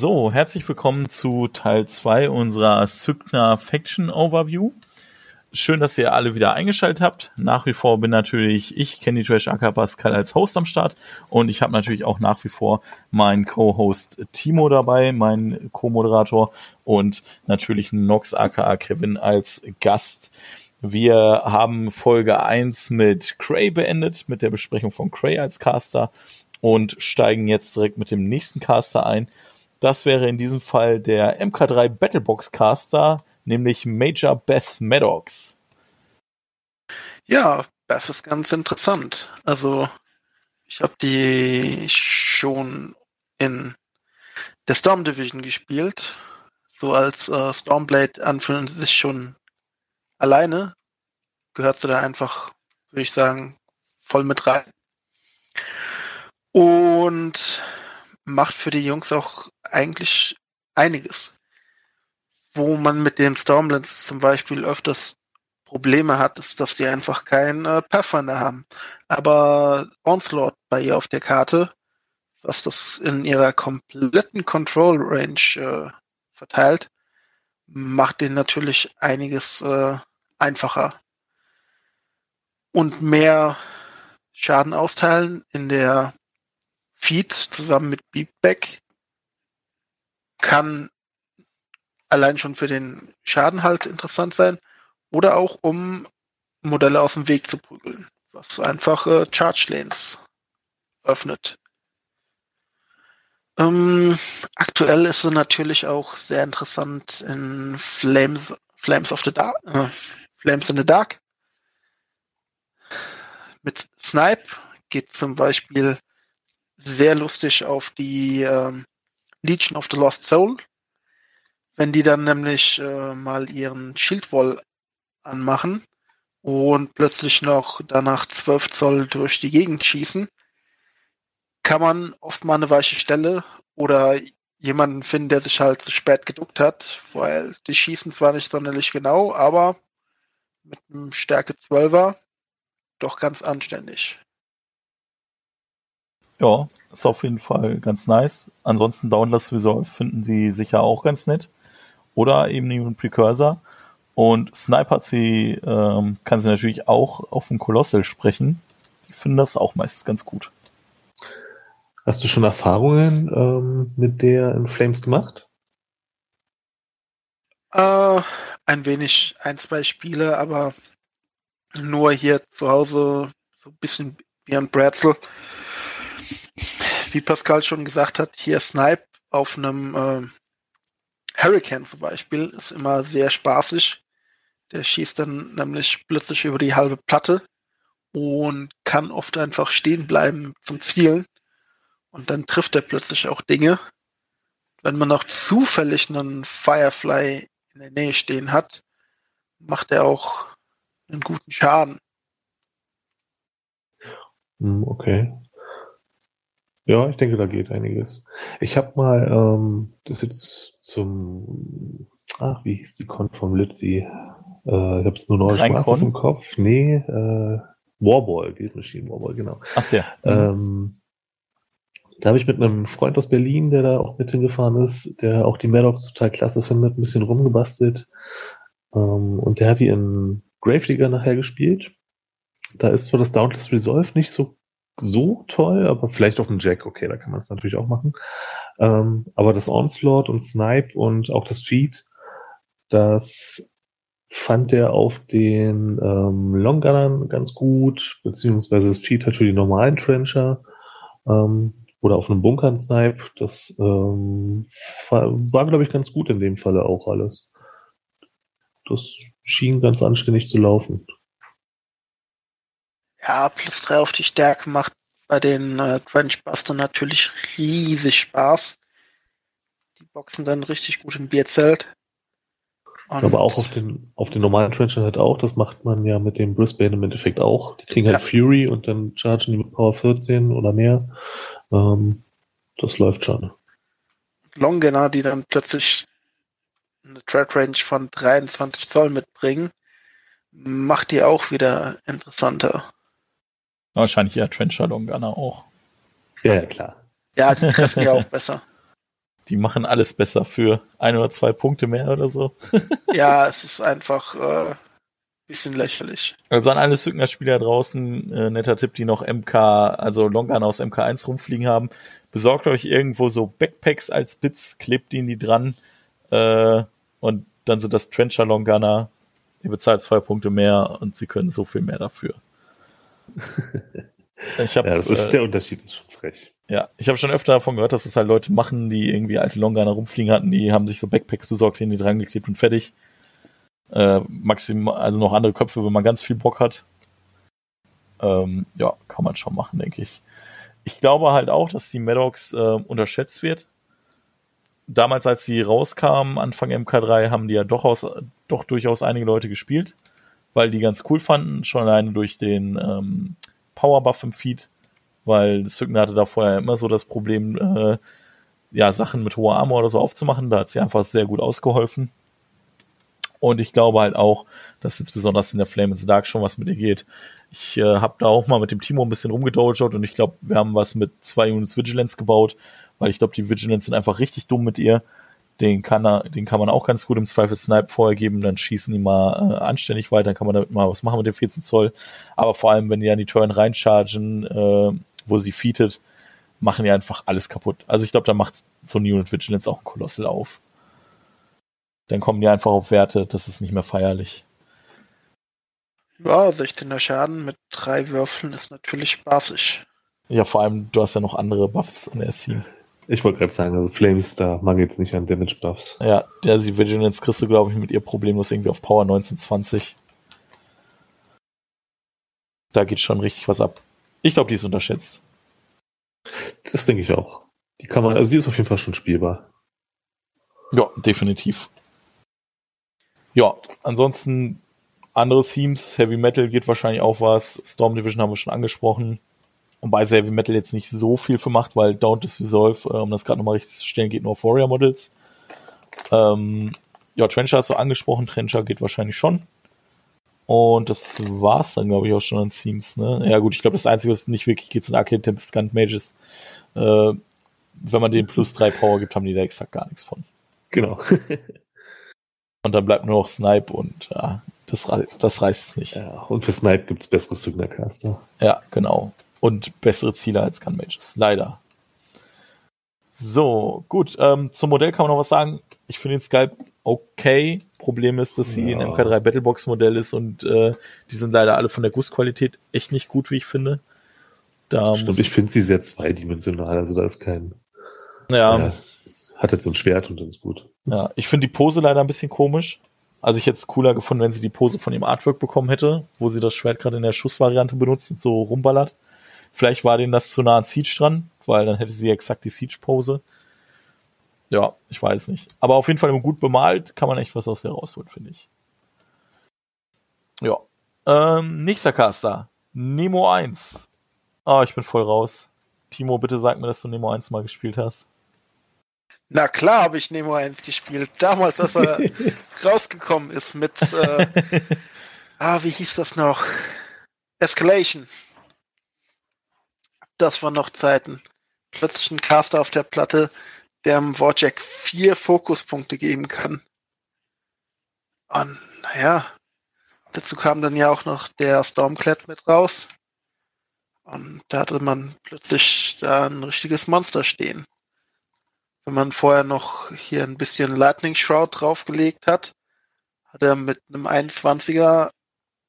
So, herzlich willkommen zu Teil 2 unserer Sygna Faction Overview. Schön, dass ihr alle wieder eingeschaltet habt. Nach wie vor bin natürlich ich, Candy Trash aka Pascal, als Host am Start. Und ich habe natürlich auch nach wie vor meinen Co-Host Timo dabei, meinen Co-Moderator und natürlich Nox aka Kevin als Gast. Wir haben Folge 1 mit Cray beendet, mit der Besprechung von Cray als Caster und steigen jetzt direkt mit dem nächsten Caster ein. Das wäre in diesem Fall der MK3 Battlebox Caster, nämlich Major Beth Maddox. Ja, Beth ist ganz interessant. Also, ich habe die schon in der Storm Division gespielt. So als äh, Stormblade anfühlen sich schon alleine. Gehört sie da einfach, würde ich sagen, voll mit rein. Und macht für die Jungs auch eigentlich einiges. Wo man mit den Stormlands zum Beispiel öfters Probleme hat, ist, dass die einfach keinen äh, Pathfinder haben. Aber Onslaught bei ihr auf der Karte, was das in ihrer kompletten Control Range äh, verteilt, macht den natürlich einiges äh, einfacher. Und mehr Schaden austeilen in der Feed zusammen mit Beatback kann allein schon für den Schaden halt interessant sein oder auch um Modelle aus dem Weg zu prügeln, was einfach äh, Charge Lanes öffnet. Ähm, aktuell ist sie natürlich auch sehr interessant in Flames, Flames of the Dark, äh, Flames in the Dark. Mit Snipe geht zum Beispiel sehr lustig auf die ähm, Legion of the Lost Soul. Wenn die dann nämlich äh, mal ihren Shieldwall anmachen und plötzlich noch danach 12 Zoll durch die Gegend schießen, kann man oft mal eine weiche Stelle oder jemanden finden, der sich halt zu spät geduckt hat, weil die schießen zwar nicht sonderlich genau, aber mit einem Stärke 12er doch ganz anständig. Ja, ist auf jeden Fall ganz nice. Ansonsten Downless Resolve finden sie sicher auch ganz nett. Oder eben einen Precursor. Und Snipe hat sie, ähm, kann sie natürlich auch auf dem Colossal sprechen. Die finden das auch meistens ganz gut. Hast du schon Erfahrungen ähm, mit der in Flames gemacht? Äh, ein wenig, ein, zwei Spiele, aber nur hier zu Hause so ein bisschen wie ein Bratzel wie Pascal schon gesagt hat, hier Snipe auf einem äh, Hurricane zum Beispiel ist immer sehr spaßig. Der schießt dann nämlich plötzlich über die halbe Platte und kann oft einfach stehen bleiben zum Zielen. Und dann trifft er plötzlich auch Dinge. Wenn man noch zufällig einen Firefly in der Nähe stehen hat, macht er auch einen guten Schaden. Hm, okay. Ja, ich denke, da geht einiges. Ich habe mal, ähm, das jetzt zum, ach, wie hieß die Con vom Litzy? Äh, ich habe es nur noch Spaß im Kopf. Nee, äh, Warball, Guild Machine Warball, genau. Ach der. Ähm, da habe ich mit einem Freund aus Berlin, der da auch mit hingefahren ist, der auch die Maddox total klasse findet, ein bisschen rumgebastelt. Ähm, und der hat die in Gravedigger nachher gespielt. Da ist zwar das Dauntless Resolve nicht so so toll, aber vielleicht auf dem Jack, okay, da kann man es natürlich auch machen. Ähm, aber das Onslaught und Snipe und auch das Feed, das fand er auf den ähm, Longgunnern ganz gut, beziehungsweise das Feed hat für die normalen Trencher ähm, oder auf einem Bunkern Snipe. Das ähm, war glaube ich, ganz gut in dem Falle auch alles. Das schien ganz anständig zu laufen. Ja, plus drei auf die Stärke macht bei den äh, Trenchbuster natürlich riesig Spaß. boxen dann richtig gut im Bierzelt. Und Aber auch auf den, auf den normalen Trencher halt auch. Das macht man ja mit dem Brisbane im Endeffekt auch. Die kriegen halt Ja. Fury und dann chargen die mit Power 14 oder mehr. Ähm, das läuft schon. Longener, die dann plötzlich eine Tread Range von 23 Zoll mitbringen, macht die auch wieder interessanter. Wahrscheinlich eher Trencher Longana auch. Ja, ja, klar. Ja, die treffen ja auch besser. Die machen alles besser für ein oder zwei Punkte mehr oder so. Ja, es ist einfach äh, bisschen lächerlich. Also an alle Sygner-Spieler draußen, äh, netter Tipp, die noch MK, also Longan aus MK1 rumfliegen haben, besorgt euch irgendwo so Backpacks als Bits, klebt die in die dran äh, und dann sind das Trencher Longana. Ihr bezahlt zwei Punkte mehr und sie können so viel mehr dafür. Ich habe Ja, das ist, äh, der Unterschied ist schon frech. ja, ich habe schon öfter davon gehört, dass es halt Leute machen, die irgendwie alte Longana rumfliegen hatten, die haben sich so Backpacks besorgt, die dran geklebt und fertig. Äh, maximal, also noch andere Köpfe, wenn man ganz viel Bock hat. Ähm, ja, kann man schon machen, denke ich. Ich glaube halt auch, dass die Maddox äh, unterschätzt wird. Damals, als sie rauskamen, Anfang MK3, haben die ja doch, aus, doch durchaus einige Leute gespielt, weil die ganz cool fanden, schon alleine durch den ähm, Powerbuff im Feed, weil Sygna hatte da vorher immer so das Problem, äh, ja, Sachen mit hoher Armor oder so aufzumachen. Da hat sie einfach sehr gut ausgeholfen. Und ich glaube halt auch, dass jetzt besonders in der Flame in the Dark schon was mit ihr geht. Ich äh, habe da auch mal mit dem Timo ein bisschen rumgedojout und ich glaube, wir haben was mit zwei Units Vigilance gebaut, weil ich glaube, die Vigilance sind einfach richtig dumm mit ihr. Den kann, er, den kann man auch ganz gut im Zweifel Snipe vorher geben, dann schießen die mal äh, anständig weiter, dann kann man damit mal was machen mit dem 14 Zoll. Aber vor allem, wenn die an die Turn reinchargen, äh, wo sie featet, machen die einfach alles kaputt. Also ich glaube, da macht so ein Unit Vigilance auch ein Kolossal auf. Dann kommen die einfach auf Werte, das ist nicht mehr feierlich. Ja, 16er Schaden mit drei Würfeln ist natürlich spaßig. Ja, vor allem, du hast ja noch andere Buffs an der Team. Ich wollte gerade sagen, also Flames, da mangelt es nicht an Damage Buffs. Ja, der sie Vigilance kriegst du, glaube ich, mit ihr problemlos irgendwie auf Power 1920. Da geht schon richtig was ab. Ich glaube, die ist unterschätzt. Das denke ich auch. Die kann man, also die ist auf jeden Fall schon spielbar. Ja, definitiv. Ja, ansonsten andere Themes. Heavy Metal geht wahrscheinlich auch was. Storm Division haben wir schon angesprochen. Und bei Heavy Metal jetzt nicht so viel für macht, weil Don't Resolve, äh, um das gerade nochmal richtig zu stellen, geht nur auf Warrior Models. Ähm, ja, Trencher hast du angesprochen. Trencher geht wahrscheinlich schon. Und das war's dann, glaube ich, auch schon an Themes. Ne? Ja gut, ich glaube, das Einzige, was nicht wirklich geht, sind Arcade Tempest Gun Mages. Äh, wenn man den plus drei Power gibt, haben die da exakt gar nichts von. Genau. Und dann bleibt nur noch Snipe und ja, das, rei- das reißt es nicht. Ja. ja, und für Snipe gibt's bessere Signer-Caster. genau. Und bessere Ziele als Gun Mages. Leider. So, gut. Ähm, zum Modell kann man noch was sagen. Ich finde den Skype okay. Problem ist, dass sie Ja. ein MK3 Battlebox Modell ist und äh, die sind leider alle von der Gussqualität echt nicht gut, wie ich finde. Da Stimmt, ich finde sie sehr zweidimensional, also da ist kein, ja, ja, hat jetzt so ein Schwert und dann ist gut. Ja, ich finde die Pose leider ein bisschen komisch. Also ich hätte es cooler gefunden, wenn sie die Pose von dem Artwork bekommen hätte, wo sie das Schwert gerade in der Schussvariante benutzt und so rumballert. Vielleicht war denen das zu nah an Siege dran, weil dann hätte sie exakt die Siege-Pose. Ja, ich weiß nicht. Aber auf jeden Fall gut bemalt, kann man echt was aus der rausholen, finde ich. Ja. Ähm, nächster Caster. Nemo 1. Ah, ich bin voll raus. Timo, bitte sag mir, dass du Nemo 1 mal gespielt hast. Na klar habe ich Nemo 1 gespielt. Damals, als er rausgekommen ist mit, äh, ah, wie hieß das noch? Escalation. Das waren noch Zeiten. Plötzlich ein Caster auf der Platte, der dem Warjack vier Fokuspunkte geben kann. Und naja, dazu kam dann ja auch noch der Stormclad mit raus. Und da hatte man plötzlich da ein richtiges Monster stehen wenn man vorher noch hier ein bisschen Lightning Shroud draufgelegt hat, hat er mit einem 21er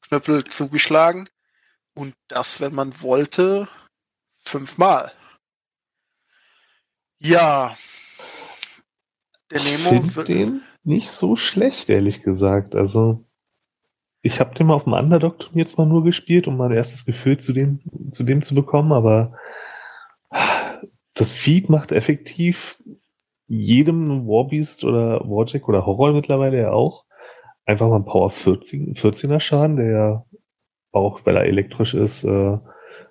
Knüppel zugeschlagen und das, wenn man wollte, fünfmal. Ja. Der Ich Nemo finde wird- den nicht so schlecht, ehrlich gesagt. Also, ich habe den mal auf dem Underdog-Turnier jetzt mal nur gespielt, um mein erstes Gefühl zu dem, zu dem zu bekommen, aber das Feed macht effektiv jedem Warbeast oder Warjack oder Horror mittlerweile ja auch einfach mal einen Power 14, 14er Schaden, der ja auch, weil er elektrisch ist, äh,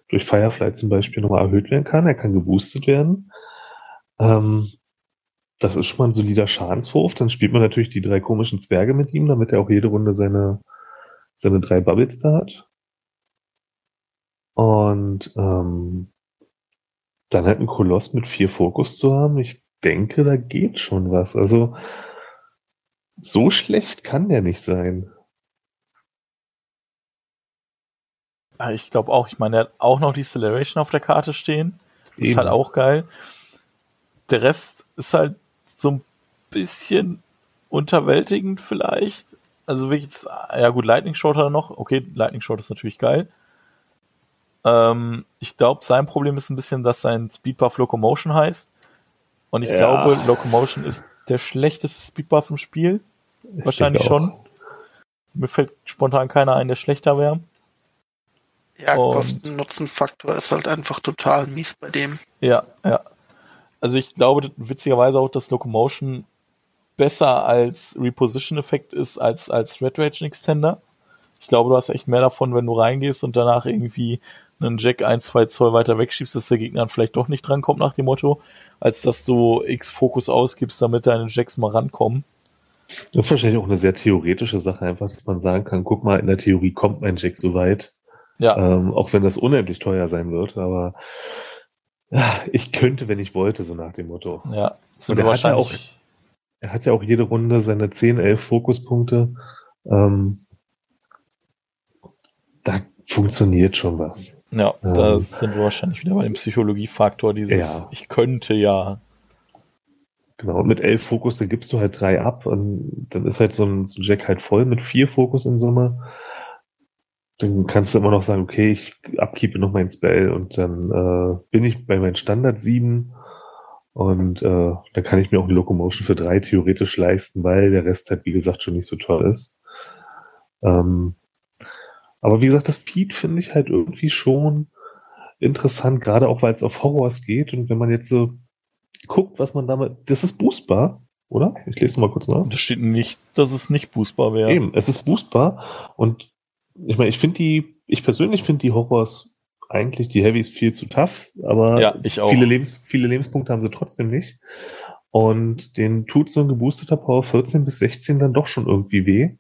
durch Firefly zum Beispiel nochmal erhöht werden kann. Er kann geboostet werden. Ähm, das ist schon mal ein solider Schadenswurf. Dann spielt man natürlich die drei komischen Zwerge mit ihm, damit er auch jede Runde seine, seine drei Bubbles da hat. Und ähm, dann halt einen Koloss mit vier Fokus zu haben, ich denke, da geht schon was. Also so schlecht kann der nicht sein. Ich glaube auch, ich meine, er hat auch noch die Acceleration auf der Karte stehen. Ist halt auch geil. Der Rest ist halt so ein bisschen unterwältigend vielleicht. Also wirklich, ja gut, Lightning Shot hat er noch. Okay, Lightning Shot ist natürlich geil. Ähm, ich glaube, sein Problem ist ein bisschen, dass sein Speedbuff Locomotion heißt. Und ich ja. glaube, Locomotion ist der schlechteste Speedbuff im Spiel. Ich Wahrscheinlich schon. Mir fällt spontan keiner ein, der schlechter wäre. Ja, Kosten-Nutzen-Faktor ist halt einfach total mies bei dem. Ja, ja. Also ich glaube witzigerweise auch, dass Locomotion besser als Reposition-Effekt ist als als Red Rage Extender. Ich glaube, du hast echt mehr davon, wenn du reingehst und danach irgendwie einen Jack ein, zwei Zoll weiter wegschiebst, dass der Gegner dann vielleicht doch nicht drankommt nach dem Motto, als dass du X-Fokus ausgibst, damit deine Jacks mal rankommen. Das ist wahrscheinlich auch eine sehr theoretische Sache, einfach, dass man sagen kann, guck mal, in der Theorie kommt mein Jack so weit. Ja. Ähm, auch wenn das unendlich teuer sein wird, aber ja, ich könnte, wenn ich wollte, so nach dem Motto. Ja, und er hat, ja auch, er hat ja auch jede Runde seine 10, 11 Fokuspunkte. Ähm, da funktioniert schon was. Ja, ähm, da sind wir wahrscheinlich wieder bei dem Psychologiefaktor, dieses ja. ich könnte ja. Genau, und mit elf Fokus, da gibst du halt drei ab und dann ist halt so ein, so ein Jack halt voll mit vier Fokus in Summe. Dann kannst du immer noch sagen, okay, ich abkeepe noch mein Spell und dann äh, bin ich bei meinem Standard sieben und äh, dann kann ich mir auch eine Locomotion für drei theoretisch leisten, weil der Rest halt, wie gesagt, schon nicht so toll ist. Ähm, aber wie gesagt, das Feed finde ich halt irgendwie schon interessant, gerade auch weil es auf Horrors geht. Und wenn man jetzt so guckt, was man damit. Das ist boostbar, oder? Ich lese mal kurz nach. Das steht nicht, dass es nicht boostbar wäre. Eben, es ist boostbar. Und ich meine, ich finde die, ich persönlich finde die Horrors eigentlich, die Heavys viel zu tough, aber ja. Viele, Lebens, viele Lebenspunkte haben sie trotzdem nicht. Und den tut so ein geboosteter Power 14 bis 16 dann doch schon irgendwie weh.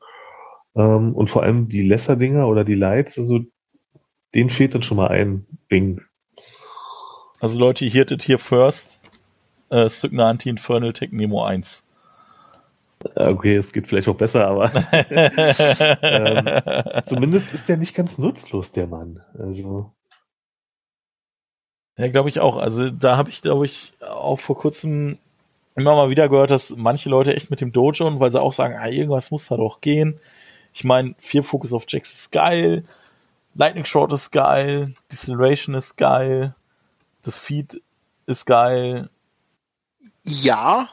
Ähm, und vor allem die Lesser-Dinger oder die Lights, also denen fehlt dann schon mal ein Ding. Also Leute, hier hättet hier First äh, Signa Anti-Infernal Tech Nemo 1. Okay, es geht vielleicht auch besser, aber ähm, zumindest ist der nicht ganz nutzlos, der Mann. Also. Ja, glaube ich auch. Also da habe ich, glaube ich, auch vor kurzem immer mal wieder gehört, dass manche Leute echt mit dem Dojo, weil sie auch sagen, ah, irgendwas muss da doch gehen, ich meine, vier Focus auf Jacks ist geil, Lightning Short ist geil, Deceleration ist geil, das Feed ist geil. Ja,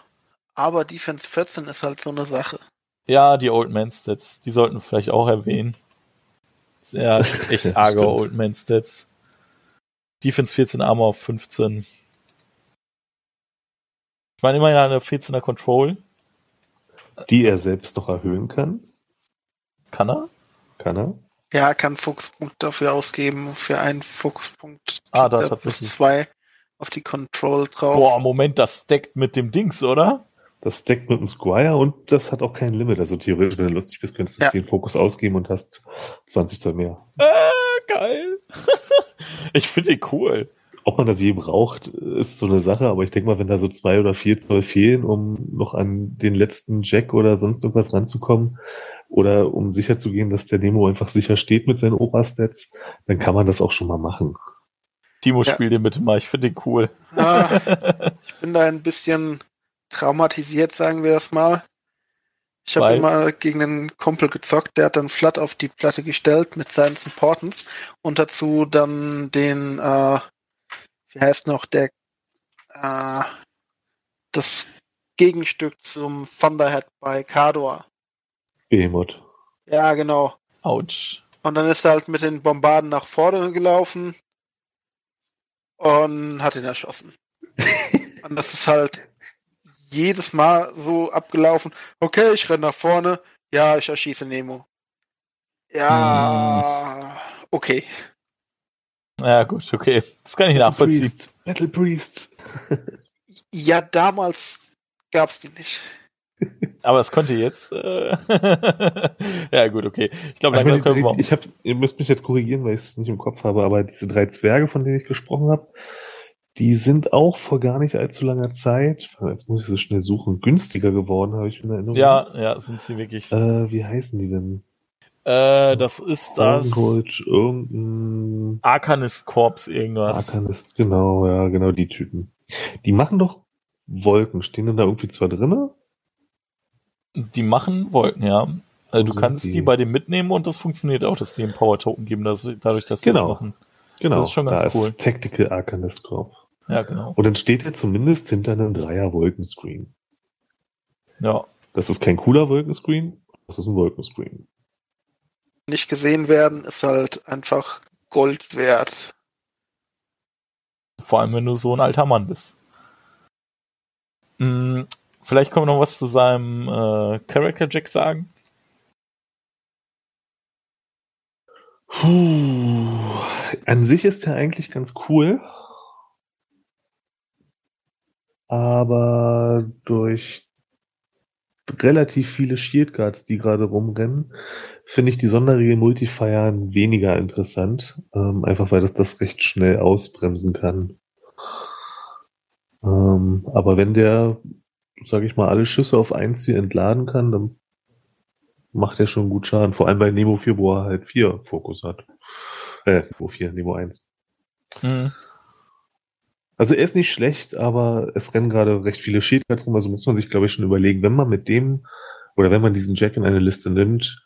aber Defense 14 ist halt so eine Sache. Ja, die Old Man Stats, die sollten wir vielleicht auch erwähnen. Ja, echt arge Old Man Stats. Defense 14, Armor auf 15. Ich meine immerhin eine 14er Control. Die er selbst noch erhöhen kann. Kann er? Kann er? Ja, kann Fokuspunkt dafür ausgeben, für einen Fokuspunkt. Ah, da tatsächlich. zwei auf die Control drauf. Boah, Moment, das stackt mit dem Dings, oder? Das stackt mit dem Squire und das hat auch kein Limit. Also theoretisch, wenn du lustig bist, könntest du ja. 10 Fokus ausgeben und hast 20 Zoll mehr. Äh, geil. ich finde den cool. Ob man das je braucht, ist so eine Sache, aber ich denke mal, wenn da so zwei oder vier Zoll fehlen, um noch an den letzten Jack oder sonst irgendwas ranzukommen, oder um sicher zu gehen, dass der Nemo einfach sicher steht mit seinen Oberstats, dann kann man das auch schon mal machen. Timo, ja. spiel den bitte mal, ich finde den cool. Ah, ich bin da ein bisschen traumatisiert, sagen wir das mal. Ich habe immer gegen einen Kumpel gezockt, der hat dann Flat auf die Platte gestellt mit seinen Importance und dazu dann den, äh, wie heißt noch, der, äh, das Gegenstück zum Thunderhead bei Kador. Behemoth. Ja, genau. Autsch. Und dann ist er halt mit den Bombarden nach vorne gelaufen und hat ihn erschossen. und das ist halt jedes Mal so abgelaufen. Okay, ich renne nach vorne. Ja, ich erschieße Nemo. Ja, okay. Ja, gut, okay. Das kann ich nachvollziehen. Priests, Metal Priests. Ja, damals gab's die nicht. Aber es könnte jetzt. Äh ja, gut, okay. Ich glaube, langsam können wir. ich hab, ihr müsst mich jetzt korrigieren, weil ich es nicht im Kopf habe, aber diese drei Zwerge, von denen ich gesprochen habe, die sind auch vor gar nicht allzu langer Zeit, jetzt muss ich so schnell suchen, günstiger geworden, habe ich in Erinnerung. Ja, ja, sind sie wirklich. Äh, wie heißen die denn? Äh, das ist das irgendein Arcanist Corps irgendwas. Arcanist, genau, ja, genau die Typen. Die machen doch Wolken, stehen denn da irgendwie zwar drinne? Die machen Wolken, ja. Also du kannst die? die? bei dem mitnehmen und das funktioniert auch, dass die einen Power Token geben, dass, dadurch, dass sie Genau. das machen. Genau, Das ist schon ganz da cool. Ist Tactical Arcanist Corps. Ja, genau. Und dann steht er zumindest hinter einem Dreier Wolkenscreen. Ja. Das ist kein cooler Wolkenscreen, das ist ein Wolkenscreen. Nicht gesehen werden ist halt einfach Gold wert. Vor allem, wenn du so ein alter Mann bist. Hm, vielleicht können wir noch was zu seinem äh, Character Jack sagen. Puh. An sich ist er eigentlich ganz cool. Aber durch relativ viele Shield Guards, die gerade rumrennen, finde ich die Sonderregel Multifier weniger interessant. Ähm, einfach weil das das recht schnell ausbremsen kann. Ähm, aber wenn der, sage ich mal, alle Schüsse auf ein Ziel entladen kann, dann macht er schon gut Schaden. Vor allem bei Nemo 4, wo er halt 4 Fokus hat. Äh, Nemo 4, Nemo 1. Hm. Also er ist nicht schlecht, aber es rennen gerade recht viele Shieldcards rum, also muss man sich, glaube ich, schon überlegen, wenn man mit dem oder wenn man diesen Jack in eine Liste nimmt,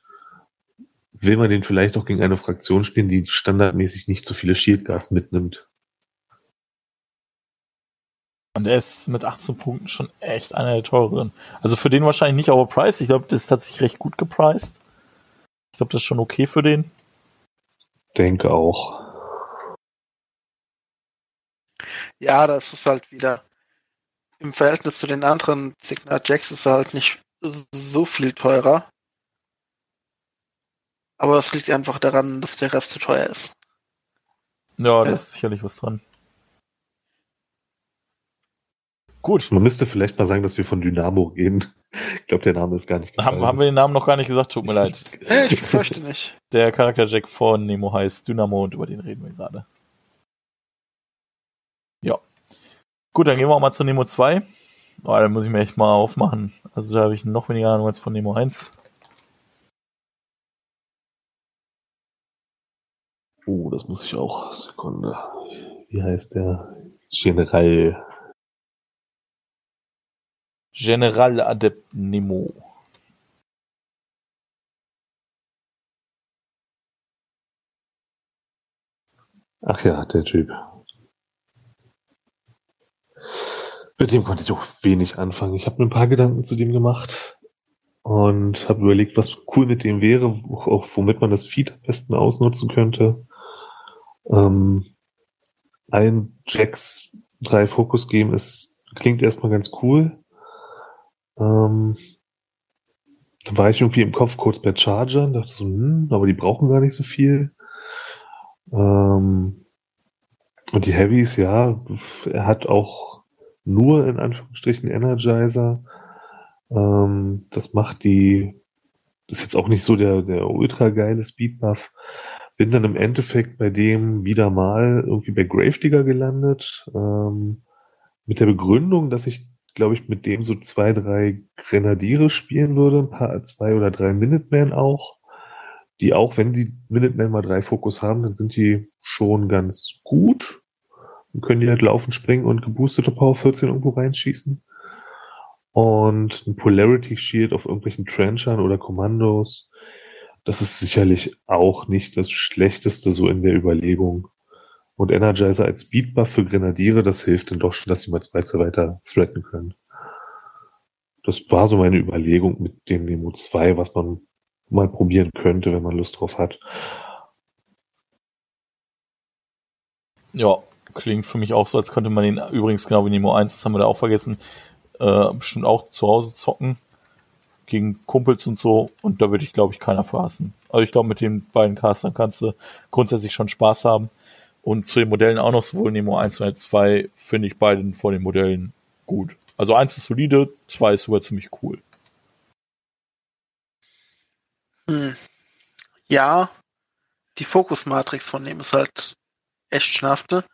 will man den vielleicht auch gegen eine Fraktion spielen, die standardmäßig nicht so viele Shieldcards mitnimmt. Und er ist mit 18 Punkten schon echt einer der teureren. Also für den wahrscheinlich nicht overpriced. Ich glaube, das ist tatsächlich recht gut gepriced. Ich glaube, das ist schon okay für den. Denke auch. Ja, das ist halt wieder im Verhältnis zu den anderen Signar Jacks ist er halt nicht so viel teurer. Aber es liegt einfach daran, dass der Rest zu teuer ist. Ja, da Ja. ist sicherlich was dran. Gut. Man müsste vielleicht mal sagen, dass wir von Dynamo reden. Ich glaube, der Name ist gar nicht Haben, haben wir den Namen noch gar nicht gesagt, tut mir leid. Ich befürchte nicht. Der Charakter Jack von Nemo heißt Dynamo und über den reden wir gerade. Ja. Gut, dann gehen wir auch mal zu Nemo 2. Oh, da muss ich mir echt mal aufmachen. Also da habe ich noch weniger Ahnung als von Nemo 1. Oh, das muss ich auch. Sekunde. Wie heißt der? General. General Adept Nemo. Ach ja, der Typ. Mit dem konnte ich auch wenig anfangen. Ich habe mir ein paar Gedanken zu dem gemacht und habe überlegt, was cool mit dem wäre, auch womit man das Feed am besten ausnutzen könnte. Ähm, allen Jacks drei Fokus geben ist, klingt erstmal ganz cool. Ähm, dann war ich irgendwie im Kopf kurz bei Chargern, dachte so, hm, aber die brauchen gar nicht so viel. Ähm, und die Heavies, ja, er hat auch nur in Anführungsstrichen Energizer. Ähm, das macht die, das ist jetzt auch nicht so der, der ultra geile Speedbuff. Bin dann im Endeffekt bei dem wieder mal irgendwie bei Gravedigger gelandet. Ähm, mit der Begründung, dass ich, glaube ich, mit dem so zwei, drei Grenadiere spielen würde, ein paar, zwei oder drei Minutemen auch die auch, wenn die Minutemen mal drei Fokus haben, dann sind die schon ganz gut. Dann können die halt laufen, springen und geboostete Power 14 irgendwo reinschießen. Und ein Polarity Shield auf irgendwelchen Trenchern oder Kommandos, das ist sicherlich auch nicht das Schlechteste so in der Überlegung. Und Energizer als Speedbuff für Grenadiere, das hilft dann doch schon, dass sie mal zwei, zwei weiter threaten können. Das war so meine Überlegung mit dem Nemo 2, was man mal probieren könnte, wenn man Lust drauf hat. Ja, klingt für mich auch so, als könnte man den übrigens genau wie Nemo 1, das haben wir da auch vergessen, äh, bestimmt auch zu Hause zocken gegen Kumpels und so und da würde ich glaube ich keiner verhassen. Also ich glaube mit den beiden Castern kannst du grundsätzlich schon Spaß haben und zu den Modellen auch noch sowohl Nemo 1 und 2 finde ich beiden von den Modellen gut. Also eins ist solide, zwei ist sogar ziemlich cool. Hm. Ja, die Fokusmatrix von dem ist halt echt schnafte.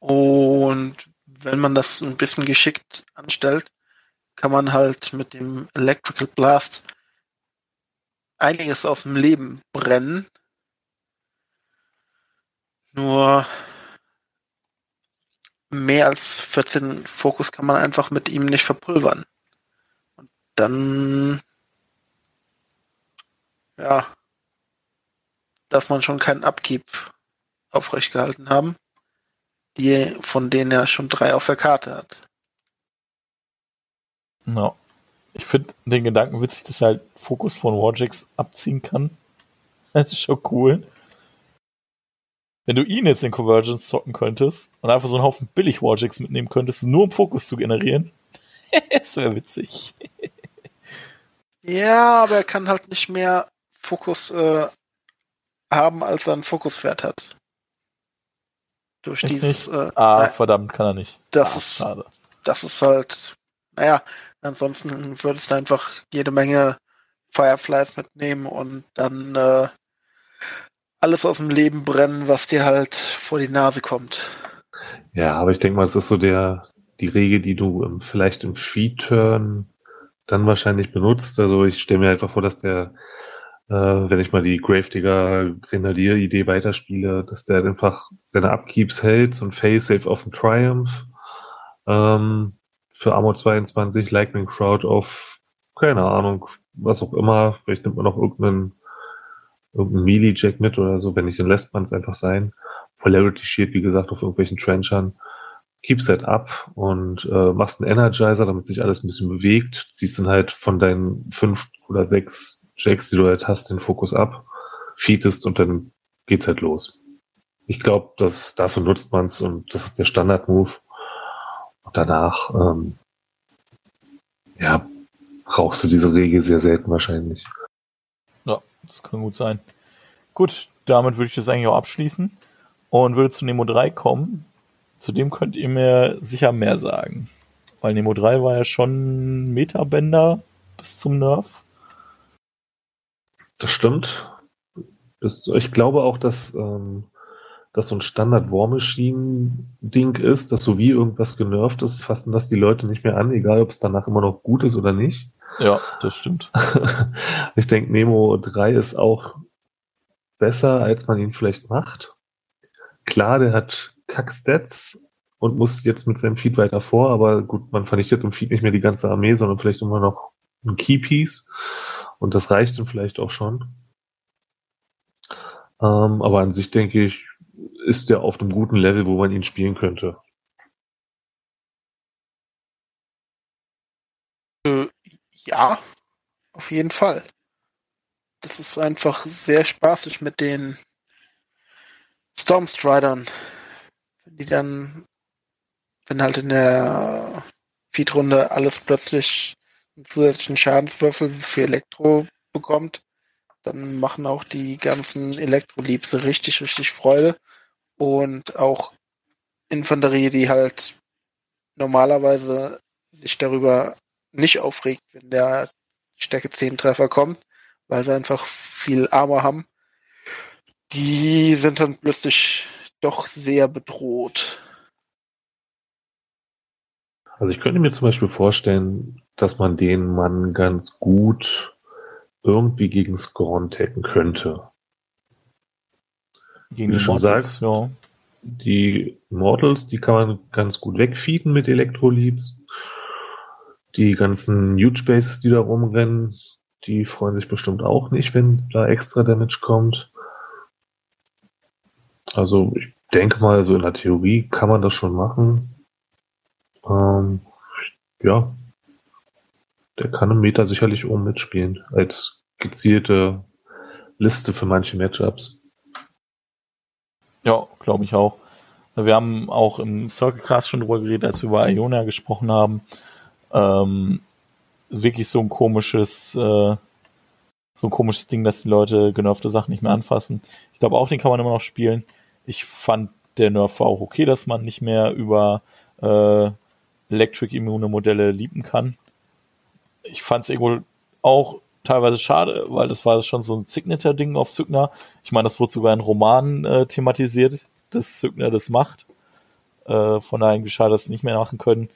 Und wenn man das ein bisschen geschickt anstellt, kann man halt mit dem Electrical Blast einiges aus dem Leben brennen. Nur mehr als 14 Fokus kann man einfach mit ihm nicht verpulvern. Und dann ja, darf man schon keinen Abgib aufrecht gehalten haben, die, von denen er schon drei auf der Karte hat. No. Ich finde den Gedanken witzig, dass er halt Fokus von Warjax abziehen kann. Das ist schon cool. Wenn du ihn jetzt in Convergence zocken könntest und einfach so einen Haufen billig Warjax mitnehmen könntest, nur um Fokus zu generieren, das wäre witzig. ja, aber er kann halt nicht mehr Fokus äh, haben, als er ein Fokuspferd hat. Durch Echt dieses. Äh, ah, nein, verdammt, kann er nicht. das ah, ist, schade. das ist halt, naja, ansonsten würdest du einfach jede Menge Fireflies mitnehmen und dann äh, alles aus dem Leben brennen, was dir halt vor die Nase kommt. Ja, aber ich denke mal, das ist so der, die Regel, die du ähm, vielleicht im Feed-Turn dann wahrscheinlich benutzt. Also ich stelle mir einfach vor, dass der, äh, wenn ich mal die Gravedigger Grenadier-Idee weiterspiele, dass der einfach seine Upkeeps hält, so ein Fail-Safe auf dem Triumph. Ähm, für Armor 22, Lightning Crowd auf, keine Ahnung, was auch immer. Vielleicht nimmt man noch irgendeinen, irgendeinen Melee-Jack mit oder so. Wenn nicht, dann lässt man es einfach sein. Polarity Shield, wie gesagt, auf irgendwelchen Trenchern. Keeps that up und äh, machst einen Energizer, damit sich alles ein bisschen bewegt. Ziehst dann halt von deinen fünf oder sechs Jacks, die du halt hast, den Fokus ab, feedest und dann geht's halt los. Ich glaube, dass dafür nutzt man's und das ist der Standard-Move. Und danach, ähm, ja, brauchst du diese Regel sehr selten wahrscheinlich. Ja, das kann gut sein. Gut, damit würde ich das eigentlich auch abschließen und würde zu Nemo 3 kommen. Zu dem könnt ihr mir sicher mehr sagen. Weil Nemo 3 war ja schon Metabender bis zum Nerf. Das stimmt. Das, ich glaube auch, dass ähm, das so ein Standard War Machine Ding ist, dass so wie irgendwas genervt ist, fassen das die Leute nicht mehr an, egal ob es danach immer noch gut ist oder nicht. Ja, das stimmt. ich denke, Nemo 3 ist auch besser, als man ihn vielleicht macht. Klar, der hat Kackstats und muss jetzt mit seinem Feed weiter vor, aber gut, man vernichtet im Feed nicht mehr die ganze Armee, sondern vielleicht immer noch ein Keypiece und das reicht dann vielleicht auch schon. Ähm, aber an sich denke ich, ist der auf einem guten Level, wo man ihn spielen könnte. Äh, ja, auf jeden Fall. Das ist einfach sehr spaßig mit den Stormstridern. Wenn die dann, wenn halt in der Feed-Runde alles plötzlich einen zusätzlichen Schadenswürfel für Elektro bekommt, dann machen auch die ganzen Elektroliebse richtig, richtig Freude. Und auch Infanterie, die halt normalerweise sich darüber nicht aufregt, wenn der Stärke 10 Treffer kommt, weil sie einfach viel Armor haben, die sind dann plötzlich doch sehr bedroht. Also ich könnte mir zum Beispiel vorstellen, dass man den Mann ganz gut irgendwie gegen Scorn tacken könnte. Gegen Wie du schon Mortals, sagst, ja. Die Mortals, die kann man ganz gut wegfeeden mit Elektroleaps. Die ganzen Huge Bases, die da rumrennen, die freuen sich bestimmt auch nicht, wenn da extra Damage kommt. Also ich denke mal, so in der Theorie kann man das schon machen. Ähm, ja, der kann im Meta sicherlich oben mitspielen, als gezielte Liste für manche Matchups. Ja, glaube ich auch. Wir haben auch im Circlecast schon drüber geredet, als wir über Iona gesprochen haben. ähm, wirklich so ein komisches, äh, so ein komisches Ding, dass die Leute genervte Sachen nicht mehr anfassen. Ich glaube auch, den kann man immer noch spielen. Ich fand der Nerf war auch okay, dass man nicht mehr über äh, Electric Immune Modelle lieben kann. Ich fand es irgendwo auch teilweise schade, weil das war schon so ein Signature-Ding auf Cygna. Ich meine, das wurde sogar in Romanen äh, thematisiert, dass Cygna das macht. Äh, von daher irgendwie schade, dass sie nicht mehr machen können.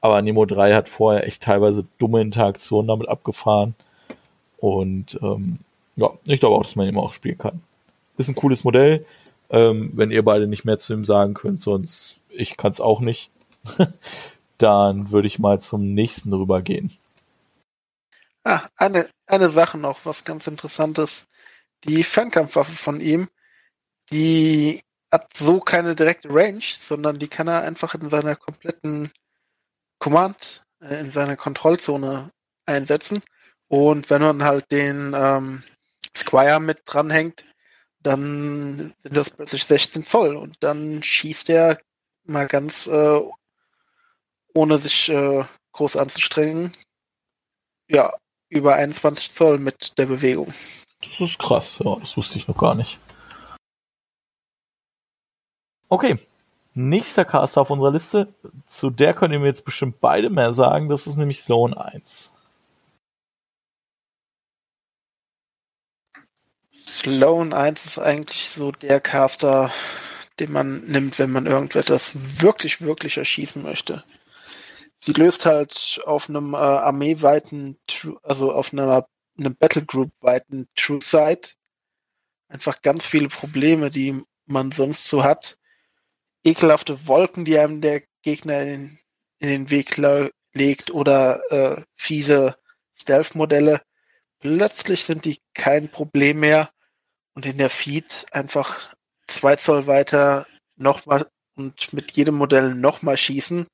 Aber Nemo 3 hat vorher echt teilweise dumme Interaktionen damit abgefahren. Und ähm, ja, ich glaube auch, dass man ihn auch spielen kann. Ist ein cooles Modell. Ähm, wenn ihr beide nicht mehr zu ihm sagen könnt, sonst ich kann es auch nicht, dann würde ich mal zum nächsten rübergehen. Ah, eine, eine Sache noch, was ganz interessantes. Die Fernkampfwaffe von ihm, die hat so keine direkte Range, sondern die kann er einfach in seiner kompletten Command, äh, in seiner Kontrollzone einsetzen. Und wenn man halt den ähm, Squire mit dranhängt, dann sind das plötzlich 16 Zoll und dann schießt er mal ganz äh, ohne sich äh, groß anzustrengen, ja, über 21 Zoll mit der Bewegung. Das ist krass, ja, das wusste ich noch gar nicht. Okay, nächster Caster auf unserer Liste, zu der können wir jetzt bestimmt beide mehr sagen, das ist nämlich Sloan 1. Sloan 1 ist eigentlich so der Caster, den man nimmt, wenn man irgendetwas wirklich, wirklich erschießen möchte. Sie löst halt auf einem äh, armeeweiten, also auf einer, einem Battlegroup-weiten True Sight einfach ganz viele Probleme, die man sonst so hat. Ekelhafte Wolken, die einem der Gegner in, in den Weg legt oder äh, fiese Stealth-Modelle. Plötzlich sind die kein Problem mehr und in der Feed einfach zwei Zoll weiter nochmal und mit jedem Modell nochmal schießen.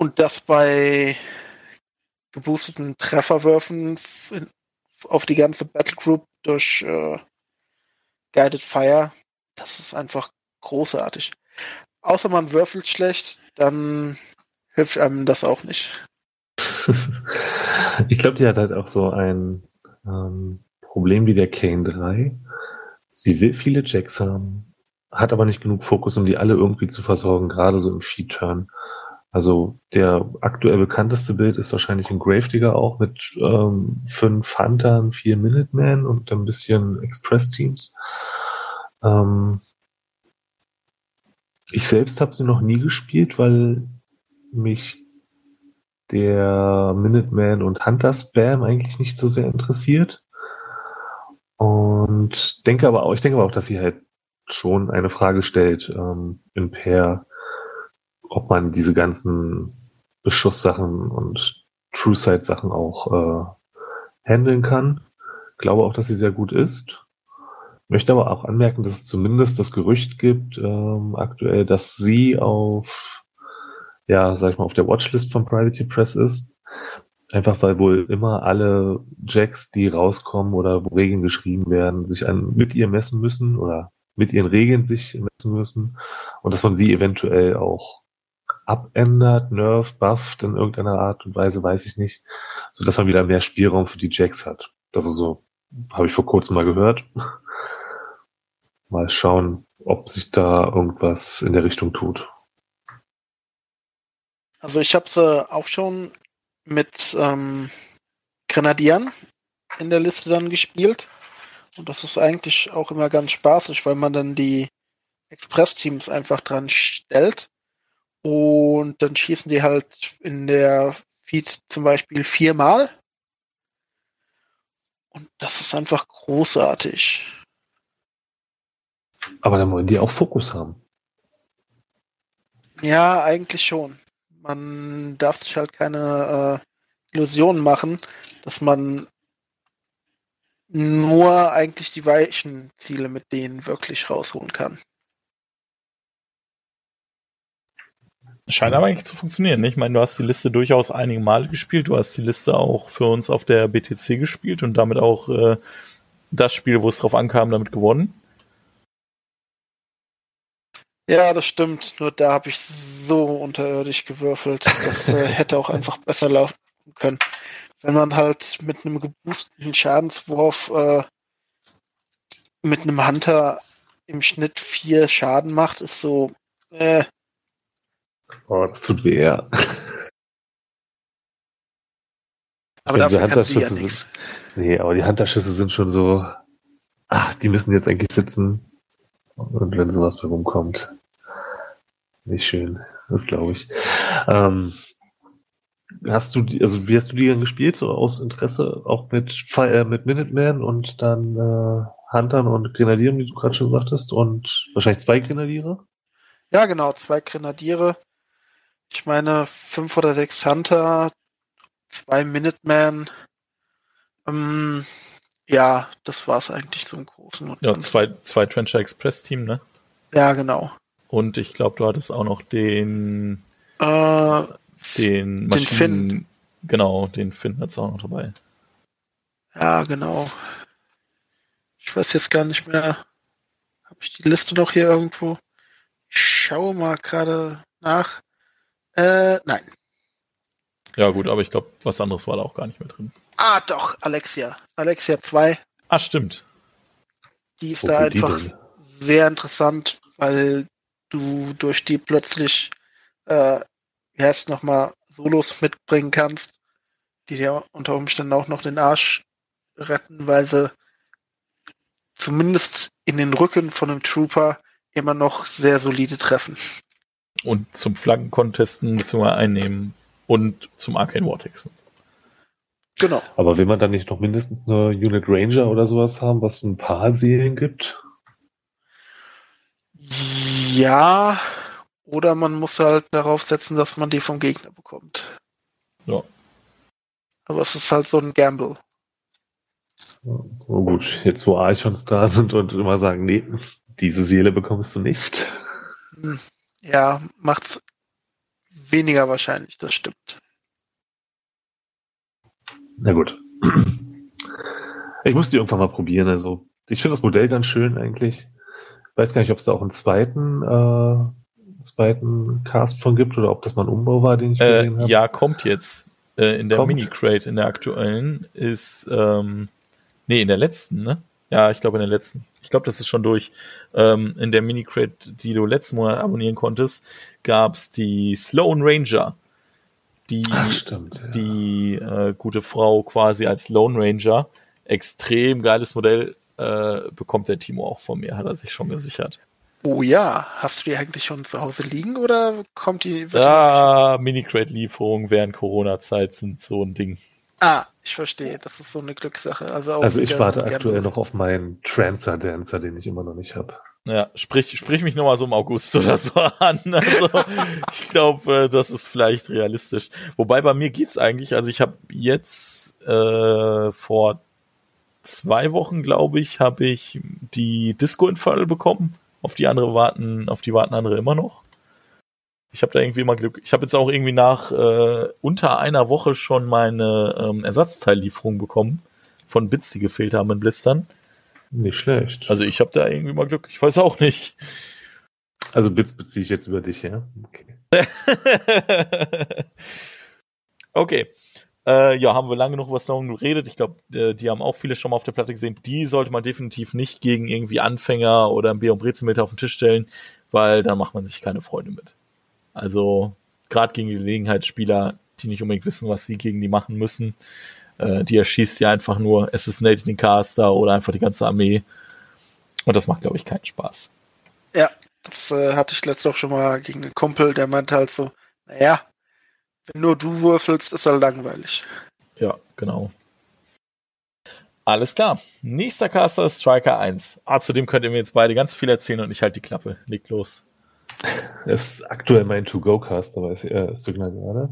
Und das bei geboosteten Trefferwürfen auf die ganze Battlegroup durch äh, Guided Fire. Das ist einfach großartig. Außer man würfelt schlecht, dann hilft einem das auch nicht. ich glaube, die hat halt auch so ein ähm, Problem wie der Kane 3. Sie will viele Jacks haben, hat aber nicht genug Fokus, um die alle irgendwie zu versorgen, gerade so im Feed-Turn. Also der aktuell bekannteste Bild ist wahrscheinlich ein Gravedigger auch mit ähm, fünf Huntern, vier Minutemen und ein bisschen Express-Teams. Ähm ich selbst habe sie noch nie gespielt, weil mich der Minuteman und Hunter Spam eigentlich nicht so sehr interessiert. Und denke aber auch, ich denke aber auch, dass sie halt schon eine Frage stellt ähm, in Pair, ob man diese ganzen Beschusssachen und True Sight Sachen auch äh, handeln kann. Glaube auch, dass sie sehr gut ist. Möchte aber auch anmerken, dass es zumindest das Gerücht gibt ähm, aktuell, dass sie auf, ja, sag ich mal, auf der Watchlist von Private Press ist. Einfach weil wohl immer alle Jacks, die rauskommen oder wo Regeln geschrieben werden, sich an, mit ihr messen müssen oder mit ihren Regeln sich messen müssen und dass man sie eventuell auch abändert, nervt, bufft in irgendeiner Art und Weise, weiß ich nicht, so dass man wieder mehr Spielraum für die Jacks hat. Das ist so, habe ich vor kurzem mal gehört. Mal schauen, ob sich da irgendwas in der Richtung tut. Also ich habe sie auch schon mit ähm, Grenadieren in der Liste dann gespielt. Und das ist eigentlich auch immer ganz spaßig, weil man dann die Express-Teams einfach dran stellt. Und dann schießen die halt in der Feed zum Beispiel viermal. Und das ist einfach großartig. Aber dann wollen die auch Fokus haben. Ja, eigentlich schon man darf sich halt keine äh, Illusionen machen, dass man nur eigentlich die weichen Ziele mit denen wirklich rausholen kann. Scheint aber eigentlich zu funktionieren. Ne? Ich meine, du hast die Liste durchaus einige Male gespielt. Du hast die Liste auch für uns auf der BTC gespielt und damit auch äh, das Spiel, wo es drauf ankam, damit gewonnen. Ja, das stimmt. Nur da habe ich so unterirdisch gewürfelt. Das äh, hätte auch einfach besser laufen können. Wenn man halt mit einem geboosteten Schadenswurf äh, mit einem Hunter im Schnitt vier Schaden macht, ist so, äh, Oh, das tut weh, ja. aber Ja, dafür kann sie ja nichts. Nee, aber die Hunterschüsse sind schon so, ach, die müssen jetzt eigentlich sitzen. Und wenn sowas bei rumkommt, nicht schön. Das glaube ich. Ähm, hast du, die- also wie hast du die dann gespielt? So aus Interesse auch mit, äh, mit Minuteman und dann äh, Huntern und Grenadieren, wie du gerade schon sagtest, und wahrscheinlich zwei Grenadiere? Ja, genau, zwei Grenadiere. Ich meine, fünf oder sechs Hunter, zwei Minutemen. Ähm, ja, das war's eigentlich so im Großen und Ja, zwei, zwei Trencher Express Team, ne? Ja, genau. Und ich glaube, du hattest auch noch den, Äh, den Den Finn. Maschinen, genau, den Finn hat's auch noch dabei. ja, genau. Ich weiß jetzt gar nicht mehr. Habe ich die Liste noch hier irgendwo? Ich schaue mal gerade nach. Äh, nein. Ja, gut, aber ich glaube, was anderes war da auch gar nicht mehr drin. Ah, doch, Alexia. Alexia 2. Ah, stimmt. Die ist Wo da einfach sehr interessant, weil du durch die plötzlich äh, wie heißt nochmal Solos mitbringen kannst, die dir unter Umständen auch noch den Arsch retten, weil sie zumindest in den Rücken von einem Trooper immer noch sehr solide treffen. Und zum Flaggencontesten bzw. einnehmen und zum Arcane Vortexen. Genau. Aber will man dann nicht noch mindestens eine Unit Ranger oder sowas haben, was ein paar Seelen gibt? Ja, oder man muss halt darauf setzen, dass man die vom Gegner bekommt. Ja. Aber es ist halt so ein Gamble. Oh gut, jetzt wo Archons da sind und immer sagen, nee, diese Seele bekommst du nicht. Hm, Ja, macht's weniger wahrscheinlich, das stimmt. Na gut. Ich muss die irgendwann mal probieren. Also, ich finde das Modell ganz schön eigentlich. Weiß gar nicht, ob es da auch einen zweiten, äh, zweiten Cast von gibt oder ob das mal ein Umbau war, den ich Äh, gesehen habe. ja, kommt jetzt. Äh, in der Kommt. Mini-Crate, in der aktuellen, ist, ähm, nee, in der letzten, ne? Ja, ich glaube in der letzten. Ich glaube, das ist schon durch. Ähm, in der Mini-Crate, die du letzten Monat abonnieren konntest, gab's die Sloan Ranger. Die, Ach, stimmt. Ja. die äh, gute Frau quasi als Lone Ranger. Extrem geiles Modell äh, bekommt der Timo auch von mir, hat er sich schon gesichert. Oh ja, hast du die eigentlich schon zu Hause liegen oder kommt die? Ja, Mini-Crate-Lieferungen während Corona-Zeit sind so ein Ding. Ah, ich verstehe. Das ist so eine Glückssache. Also, auch also ich warte aktuell Gamble. noch auf meinen Trancer Dancer, den ich immer noch nicht habe. Ja, sprich, sprich mich nochmal so im August oder so an. Also, ich glaube, äh, das ist vielleicht realistisch. Wobei bei mir geht's eigentlich. Also ich habe jetzt äh, vor zwei Wochen, glaube ich, habe ich die Disco Infernal bekommen. Auf die andere warten, auf die warten andere immer noch. Ich habe da irgendwie mal Glück. Ich habe jetzt auch irgendwie nach äh, unter einer Woche schon meine ähm, Ersatzteillieferung bekommen von Bits, die gefehlt haben in Blistern. Nicht schlecht. Also ich habe da irgendwie mal Glück. Ich weiß auch nicht. Also Bits beziehe ich jetzt über dich, ja? Okay. okay. Äh, ja, haben wir lange genug über Snowden geredet. Ich glaube, äh, die haben auch viele schon mal auf der Platte gesehen. Die sollte man definitiv nicht gegen irgendwie Anfänger oder ein Bier- und Brezelmeter auf den Tisch stellen, weil dann macht man sich keine Freunde mit. Also gerade gegen Gelegenheitsspieler, die nicht unbedingt wissen, was sie gegen die machen müssen, äh, die erschießt ja einfach nur Assassinate den Caster oder einfach die ganze Armee. Und das macht, glaube ich, keinen Spaß. Ja, das äh, hatte ich letztes auch schon mal gegen einen Kumpel, der meinte halt so, naja, wenn nur du würfelst, ist halt langweilig. Ja, genau. Alles klar. Nächster Caster ist Striker 1. Ah, zu dem könnt ihr mir jetzt beide ganz viel erzählen und ich halte die Klappe. Legt los. Das ist aktuell mein To-Go-Caster, weiß ich, äh, Signer gerade.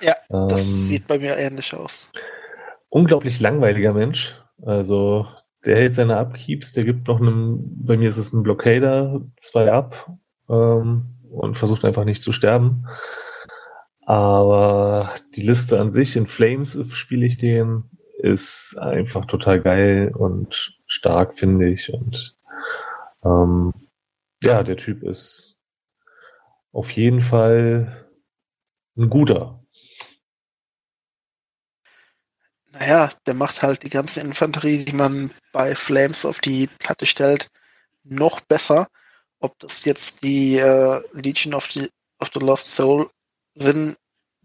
Ja, Das Ähm, sieht bei mir ähnlich aus. unglaublich langweiliger Mensch. Also, der hält seine Upkeeps, der gibt noch einen, bei mir ist es ein Blockader, zwei ab ähm, und versucht einfach nicht zu sterben. Aber die Liste an sich, in Flames spiele ich den, ist einfach total geil und stark, finde ich. Und ähm, ja, der Typ ist auf jeden Fall ein guter. Naja, der macht halt die ganze Infanterie, die man bei Flames auf die Platte stellt, noch besser. Ob das jetzt die äh, Legion of the, of the Lost Soul sind,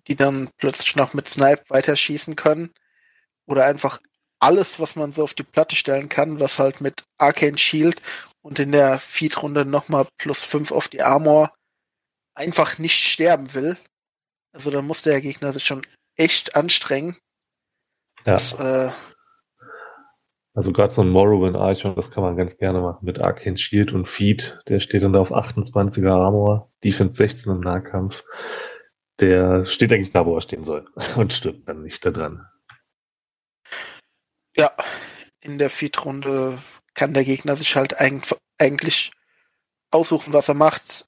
die dann plötzlich noch mit Snipe weiterschießen können, oder einfach alles, was man so auf die Platte stellen kann, was halt mit Arcane Shield und in der Feed-Runde nochmal plus 5 auf die Armor einfach nicht sterben will. Also da muss der Gegner sich schon echt anstrengen. Ja. Das, äh, also gerade so ein Morrowind Archon, das kann man ganz gerne machen mit Arcane Shield und Feed. Der steht dann da auf 28er Armor, Defense 16 im Nahkampf. Der steht eigentlich da, wo er stehen soll und stirbt dann nicht da dran. Ja, in der Feed-Runde kann der Gegner sich halt eigentlich aussuchen, was er macht.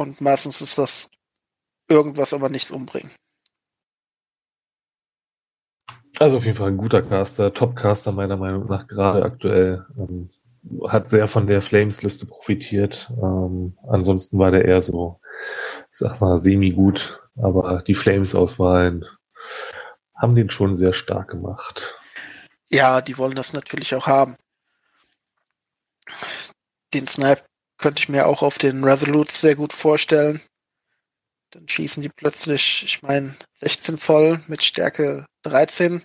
Und meistens ist das irgendwas, aber nichts umbringen. Also auf jeden Fall ein guter Caster, Top-Caster meiner Meinung nach, gerade aktuell. Ähm, hat sehr von der Flames-Liste profitiert. Ähm, ansonsten war der eher so, ich sag mal, semi-gut, aber die Flames-Auswahlen haben den schon sehr stark gemacht. Ja, die wollen das natürlich auch haben. Den Snipe könnte ich mir auch auf den Resolutes sehr gut vorstellen. Dann schießen die plötzlich, ich meine, 16 voll mit Stärke 13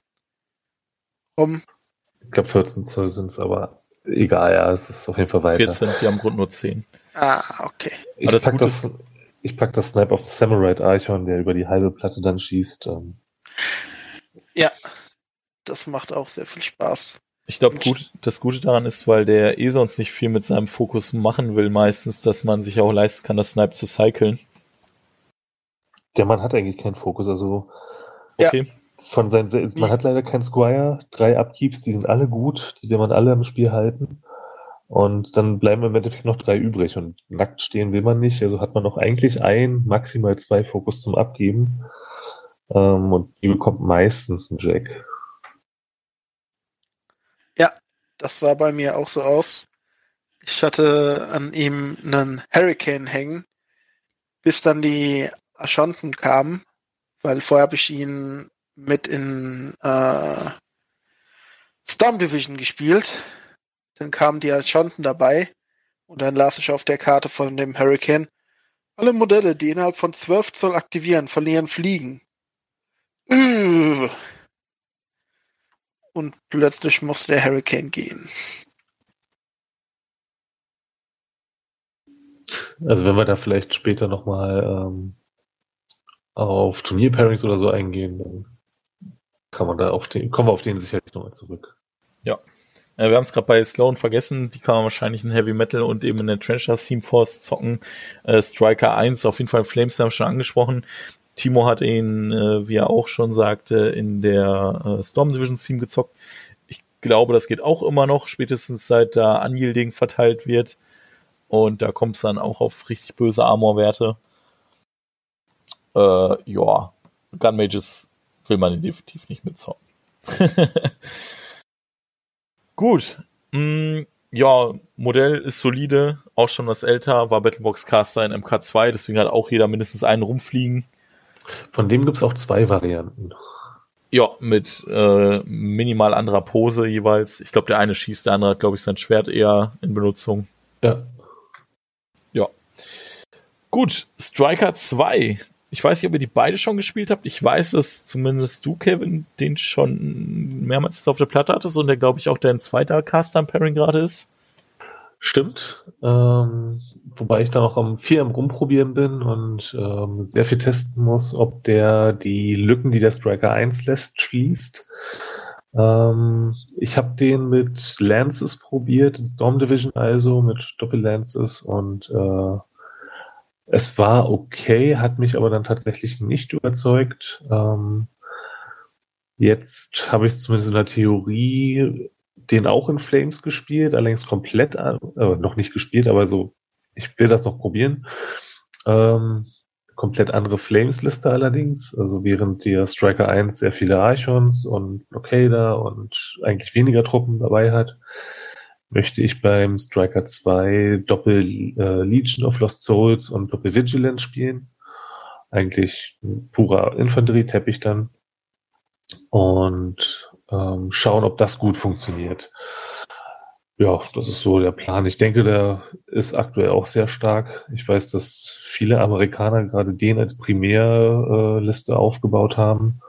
rum. Ich glaube 14 Zoll sind es, aber egal, ja, es ist auf jeden Fall weiter. 14, die haben Grund nur 10. Ah, okay. Ich das pack, das, ich pack das Snipe auf Samurai Archon, der über die halbe Platte dann schießt. Ähm. Ja, das macht auch sehr viel Spaß. Ich glaube, gut, das Gute daran ist, weil der eh sonst nicht viel mit seinem Fokus machen will, meistens, dass man sich auch leisten kann, das Snipe zu cyclen. Der Mann hat eigentlich keinen Fokus, also okay. Von seinen, man hat leider keinen Squire, drei Upkeeps, die sind alle gut, die will man alle im Spiel halten. Und dann bleiben im Endeffekt noch drei übrig. Und nackt stehen will man nicht. Also hat man noch eigentlich ein, maximal zwei Fokus zum Abgeben. Ähm, und die bekommt meistens einen Jack. Ja, das sah bei mir auch so aus. Ich hatte an ihm einen Hurricane hängen, bis dann die Aschanten kamen, weil vorher habe ich ihn mit in äh, Storm Division gespielt. Dann kamen die Aschanten dabei und dann las ich auf der Karte von dem Hurricane, alle Modelle, die innerhalb von 12 Zoll aktivieren, verlieren Fliegen. Und plötzlich musste der Hurricane gehen. Also wenn wir da vielleicht später nochmal ähm, auf Turnier-Pairings oder so eingehen, dann kann man da auf den, kommen wir auf den sicherlich nochmal zurück. Ja. Äh, wir haben es gerade bei Sloan vergessen, die kann man wahrscheinlich in Heavy Metal und eben in der Trencher Team Force zocken. Äh, Striker 1, auf jeden Fall Flames haben wir schon angesprochen. Timo hat ihn, äh, wie er auch schon sagte, in der äh, Storm Division Team gezockt. Ich glaube, das geht auch immer noch, spätestens seit da Unyielding verteilt wird. Und da kommt es dann auch auf richtig böse Armor-Werte. Äh, ja, Gun Mages will man definitiv nicht mitzocken. Gut. Mm, ja, Modell ist solide, auch schon was älter, war Battlebox Caster in MK2, deswegen hat auch jeder mindestens einen rumfliegen. Von dem gibt's auch zwei Varianten. Ja, mit äh, minimal anderer Pose jeweils. Ich glaube, der eine schießt, der andere hat, glaube ich, sein Schwert eher in Benutzung. Ja. Ja. Gut, Striker 2. Ich weiß nicht, ob ihr die beide schon gespielt habt. Ich weiß, dass zumindest du, Kevin, den schon mehrmals auf der Platte hattest und der, glaube ich, auch dein zweiter Cast-Time-Pairing gerade ist. Stimmt. Ähm, wobei ich da noch am viel am Rumprobieren bin und ähm, sehr viel testen muss, ob der die Lücken, die der Striker 1 lässt, schließt. Ähm, ich habe den mit Lances probiert, in Storm Division also, mit Doppel-Lances und äh, es war okay, hat mich aber dann tatsächlich nicht überzeugt. Ähm, jetzt habe ich zumindest in der Theorie den auch in Flames gespielt, allerdings komplett, äh, noch nicht gespielt, aber so, ich will das noch probieren. Ähm, komplett andere Flames-Liste allerdings. Also während der Striker 1 sehr viele Archons und Blockader und eigentlich weniger Truppen dabei hat, möchte ich beim Striker 2 Doppel äh, Legion of Lost Souls und Doppel Vigilance spielen. Eigentlich ein purer Infanterie-Teppich dann. Und ähm, schauen, ob das gut funktioniert. Ja, das ist so der Plan. Ich denke, der ist aktuell auch sehr stark. Ich weiß, dass viele Amerikaner gerade den als Primärliste äh, aufgebaut haben.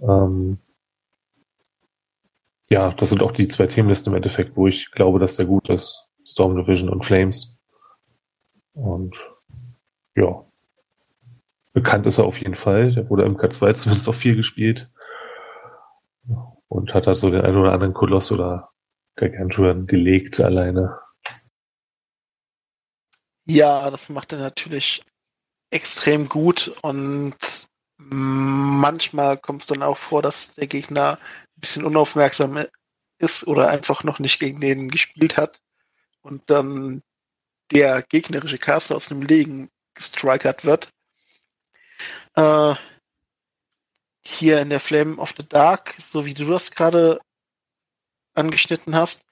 Ähm, ja, das sind auch die zwei Themenlisten im Endeffekt, wo ich glaube, dass der gut ist. Storm Division und Flames. Und ja, bekannt ist er auf jeden Fall. Der wurde im K2 zumindest auch viel gespielt. Und hat halt so den einen oder anderen Koloss oder Gargantuan gelegt alleine. Ja, das macht er natürlich extrem gut und manchmal kommt es dann auch vor, dass der Gegner ein bisschen unaufmerksam ist oder einfach noch nicht gegen den gespielt hat und dann der gegnerische Caster aus dem Legen gestrikert wird. Äh, hier in der Flame of the Dark, so wie du das gerade angeschnitten hast,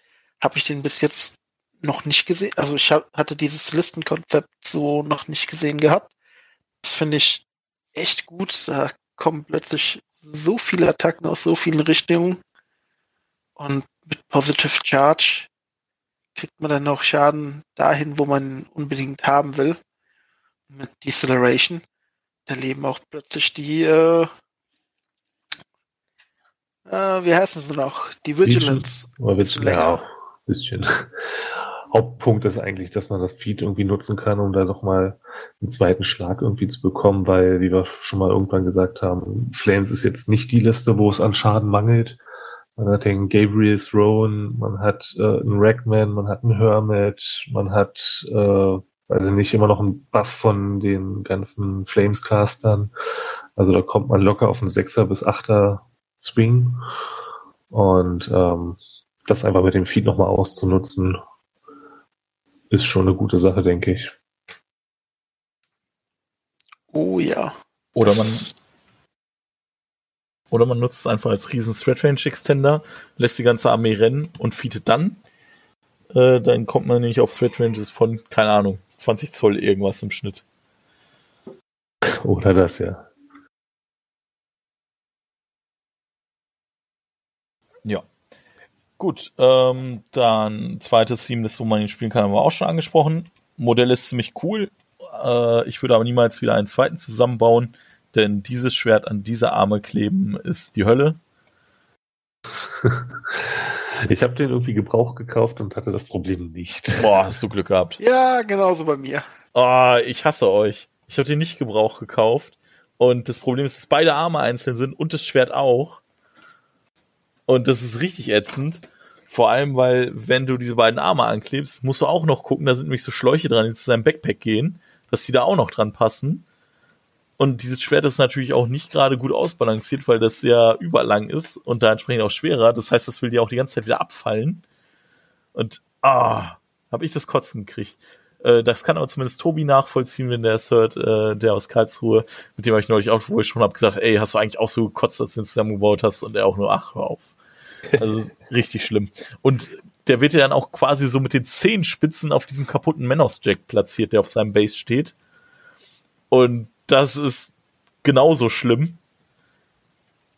habe ich den bis jetzt noch nicht gesehen. Also ich hab, hatte dieses Listenkonzept so noch nicht gesehen gehabt. Das finde ich echt gut. Da kommen plötzlich so viele Attacken aus so vielen Richtungen. Und mit Positive Charge kriegt man dann auch Schaden dahin, wo man unbedingt haben will. Mit Deceleration. Da leben auch plötzlich die äh, äh, wie heißen sie noch? Die Vigilance. Oder Vigilance, ja, bisschen. Hauptpunkt ist eigentlich, dass man das Feed irgendwie nutzen kann, um da nochmal einen zweiten Schlag irgendwie zu bekommen, weil, wie wir schon mal irgendwann gesagt haben, Flames ist jetzt nicht die Liste, wo es an Schaden mangelt. Man hat den Gabriel Throne, man hat äh, einen Rackman, man hat einen Hermit, man hat, äh, also nicht immer noch einen Buff von den ganzen Flames-Castern. Also da kommt man locker auf einen Sechser bis Achter Swing. Und ähm, das einfach mit dem Feed nochmal auszunutzen, ist schon eine gute Sache, denke ich. Oh ja. Oder man, oder man nutzt es einfach als riesen Threat Range Extender, lässt die ganze Armee rennen und feedet dann. Äh, dann kommt man nämlich auf Threat Ranges von, keine Ahnung, 20 Zoll irgendwas im Schnitt. Oder das, ja. Ja. Gut, ähm, dann zweites Team, das wo man ihn spielen kann, haben wir auch schon angesprochen. Modell ist ziemlich cool. Äh, ich würde aber niemals wieder einen zweiten zusammenbauen, denn dieses Schwert an diese Arme kleben ist die Hölle. Ich habe den irgendwie Gebrauch gekauft und hatte das Problem nicht. Boah, hast du Glück gehabt. Ja, genauso bei mir. Oh, ich hasse euch. Ich habe den nicht Gebrauch gekauft. Und das Problem ist, dass beide Arme einzeln sind und das Schwert auch. Und das ist richtig ätzend. Vor allem, weil, wenn du diese beiden Arme anklebst, musst du auch noch gucken, da sind nämlich so Schläuche dran, die zu seinem Backpack gehen, dass die da auch noch dran passen. Und dieses Schwert ist natürlich auch nicht gerade gut ausbalanciert, weil das sehr überlang ist und da entsprechend auch schwerer. Das heißt, das will dir auch die ganze Zeit wieder abfallen. Und ah, habe ich das Kotzen gekriegt. Äh, das kann aber zumindest Tobi nachvollziehen, wenn der es hört, äh, der aus Karlsruhe, mit dem habe ich neulich auch wohl schon hab gesagt, ey, hast du eigentlich auch so gekotzt, dass du den zusammengebaut hast? Und er auch nur, ach, hör auf. Also richtig schlimm. Und der wird ja dann auch quasi so mit den Zehenspitzen auf diesem kaputten Manos Jack platziert, der auf seinem Base steht. Und das ist genauso schlimm.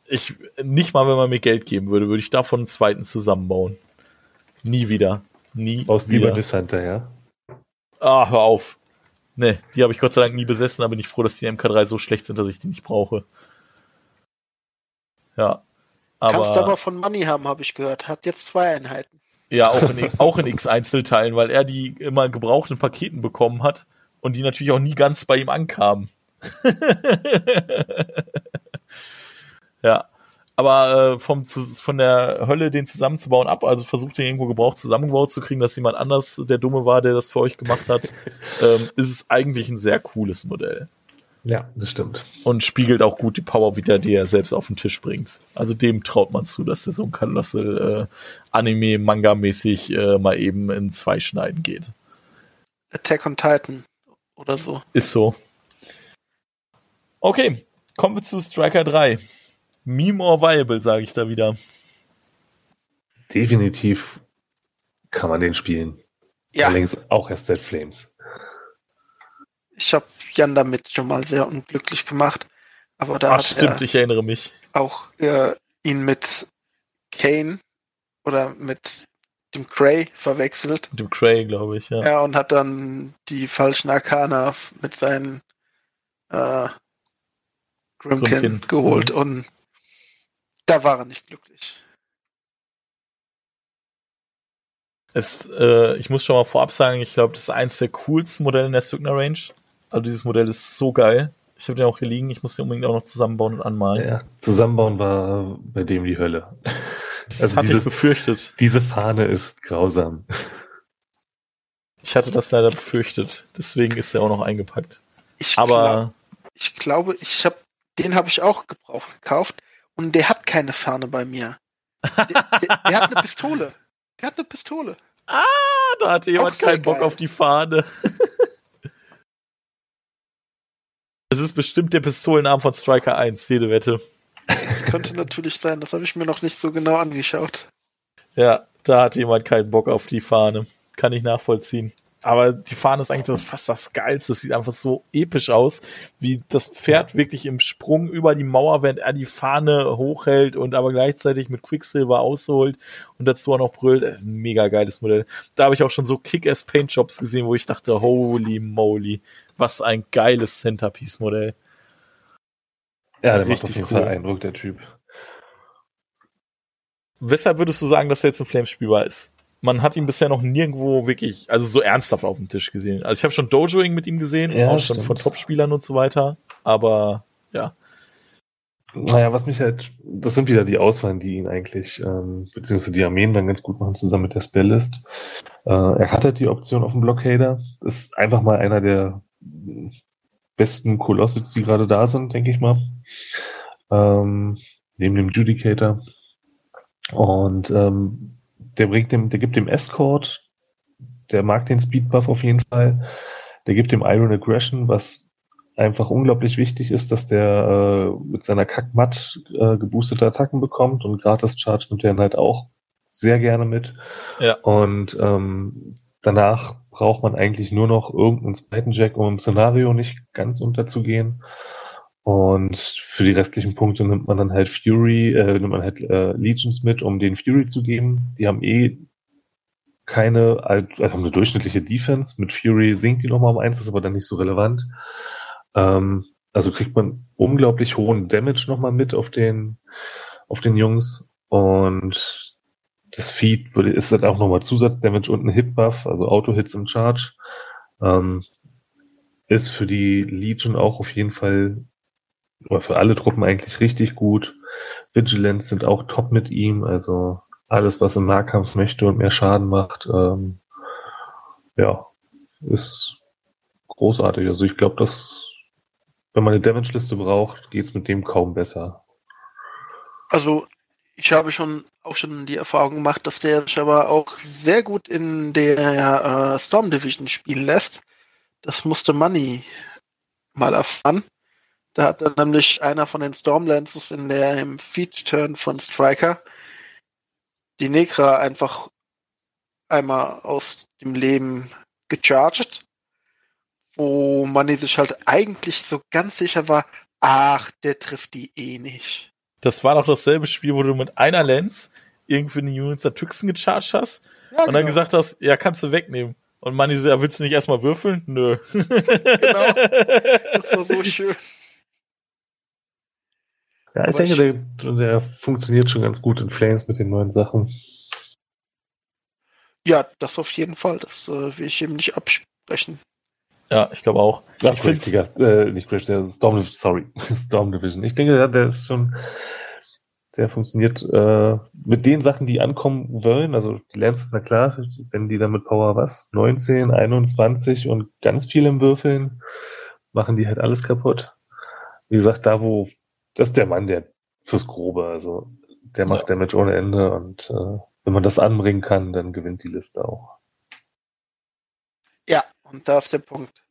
Ich, nicht mal, wenn man mir Geld geben würde, würde ich davon einen zweiten zusammenbauen. Nie wieder. Nie Aus wieder. lieber bis hinterher. Ah, hör auf. Nee, die habe ich Gott sei Dank nie besessen, aber bin ich froh, dass die MK3 so schlecht sind, dass ich die nicht brauche. Ja. Aber, Kannst aber von Money haben, habe ich gehört. Hat jetzt zwei Einheiten. Ja, auch in, auch in X-Einzelteilen, weil er die immer gebrauchten Paketen bekommen hat und die natürlich auch nie ganz bei ihm ankamen. ja. Aber äh, vom, von der Hölle den zusammenzubauen ab, also versucht den irgendwo gebraucht zusammengebaut zu kriegen, dass jemand anders der Dumme war, der das für euch gemacht hat, ähm, ist es eigentlich ein sehr cooles Modell. Ja, das stimmt. Und spiegelt auch gut die Power wieder, die er selbst auf den Tisch bringt. Also dem traut man zu, dass der so ein Kalossel äh, Anime, Manga-mäßig äh, mal eben in zwei Schneiden geht. Attack on Titan oder so. Ist so. Okay, kommen wir zu Striker 3. Me more viable, sage ich da wieder. Definitiv kann man den spielen. Ja. Allerdings auch erst seit Flames. Ich habe Jan damit schon mal sehr unglücklich gemacht. Aber da Ach, hat stimmt, er ich erinnere mich. auch äh, ihn mit Kane oder mit dem Cray verwechselt. Mit dem Cray, glaube ich, ja. Ja, und hat dann die falschen Arcana mit seinen äh, Grimkin, Grimkin, geholt und da war er nicht glücklich. Es, äh, ich muss schon mal vorab sagen, ich glaube, das ist eins der coolsten Modelle in der Signer Range. Also dieses Modell ist so geil. Ich habe den auch hier liegen, ich muss den unbedingt auch noch zusammenbauen und anmalen. Ja, zusammenbauen war bei dem die Hölle. Das Also hatte diese- ich befürchtet. Diese Fahne ist grausam. Ich hatte das leider befürchtet. Deswegen ist er auch noch eingepackt. Ich, glaub, Aber ich glaube, ich habe den habe ich auch gebraucht gekauft und der hat keine Fahne bei mir. Der, der, der hat eine Pistole. Der hat eine Pistole. ah, da hatte jemand keinen Bock geil. auf die Fahne. Es ist bestimmt der Pistolenarm von Striker 1, jede Wette. Das könnte natürlich sein. Das habe ich mir noch nicht so genau angeschaut. Ja, da hat jemand keinen Bock auf die Fahne. Kann ich nachvollziehen. Aber die Fahne ist eigentlich das, fast das Geilste. Es sieht einfach so episch aus, wie das Pferd wirklich im Sprung über die Mauer, während er die Fahne hochhält und aber gleichzeitig mit Quicksilver ausholt und dazu auch noch brüllt. Das ist ein mega geiles Modell. Da habe ich auch schon so Kick-Ass Paint Jobs gesehen, wo ich dachte, holy moly, was ein geiles Centerpiece-Modell. Ja, der macht auf jeden cool. Fall Eindruck, der Typ. Weshalb würdest du sagen, dass er jetzt ein Flames spielbar ist? Man hat ihn bisher noch nirgendwo wirklich, also so ernsthaft auf dem Tisch gesehen. Also ich habe schon Dojoing mit ihm gesehen, Ja, auch schon stimmt. von Topspielern und so weiter. Aber ja, Naja, was mich halt, das sind wieder die Auswahlen, die ihn eigentlich, ähm, beziehungsweise die Armeen dann ganz gut machen, zusammen mit der Spelllist. Äh, er hat halt die Option auf dem Blockader. Ist einfach mal einer der besten Colossals, die gerade da sind, denke ich mal. Ähm, neben dem Judicator. Und ähm, der bringt dem, der gibt dem Escort, der mag den Speedbuff auf jeden Fall. Der gibt dem Iron Aggression, was einfach unglaublich wichtig ist, dass der äh, mit seiner Kackmatt äh, geboostete Attacken bekommt und gratis Charge nimmt er halt auch sehr gerne mit. Ja. Und ähm, danach braucht man eigentlich nur noch irgendeinen zweiten Jack, um im Szenario nicht ganz unterzugehen. Und für die restlichen Punkte nimmt man dann halt Fury, äh, nimmt man halt äh, Legions mit, um den Fury zu geben. Die haben eh keine, also eine durchschnittliche Defense. Mit Fury sinkt die nochmal um eins, ist aber dann nicht so relevant. Ähm, also kriegt man unglaublich hohen Damage nochmal mit auf den, auf den Jungs. Und das Feed würde- ist dann auch nochmal Zusatzdamage und ein Hitbuff, also Auto-Hits im Charge. Ähm, ist für die Legion auch auf jeden Fall, oder für alle Truppen eigentlich richtig gut. Vigilance sind auch top mit ihm, also alles, was im Nahkampf möchte und mehr Schaden macht, ähm, ja, ist großartig. Also ich glaube, dass wenn man eine Damage-Liste braucht, geht's mit dem kaum besser. Also ich habe schon auch schon die Erfahrung gemacht, dass der sich aber auch sehr gut in der äh, Storm Division spielen lässt. Das musste Money mal erfahren. Da hat dann nämlich einer von den Stormlances in der im Feed-Turn von Striker die Negra einfach einmal aus dem Leben gecharged, wo Money sich halt eigentlich so ganz sicher war, ach, der trifft die eh nicht. das war doch dasselbe Spiel, wo du mit einer Lens irgendwie eine Units der Tüchsen gecharged hast Ja, und dann gesagt hast, ja, kannst du wegnehmen. Und Manni so, ja, willst du nicht erstmal würfeln? Nö. genau. Das war so schön. Ja, ich Aber denke, der, der funktioniert schon ganz gut in Flames mit den neuen Sachen. Ja, das auf jeden Fall. Das äh, will ich ihm nicht absprechen. Ja, ich glaube auch. Ach, ich Digga, äh, nicht Crash, der Storm, sorry, Storm Division. Ich denke, ja, der ist schon, der funktioniert äh, mit den Sachen, die ankommen wollen. Also die Lances, na klar, wenn die dann mit Power was, 19, 21 und ganz viel im Würfeln, machen die halt alles kaputt. Wie gesagt, da wo, das ist der Mann, der fürs Grobe, also der macht Ja. Damage ohne Ende und äh, wenn man das anbringen kann, dann gewinnt die Liste auch. Ja, und da ist der Punkt.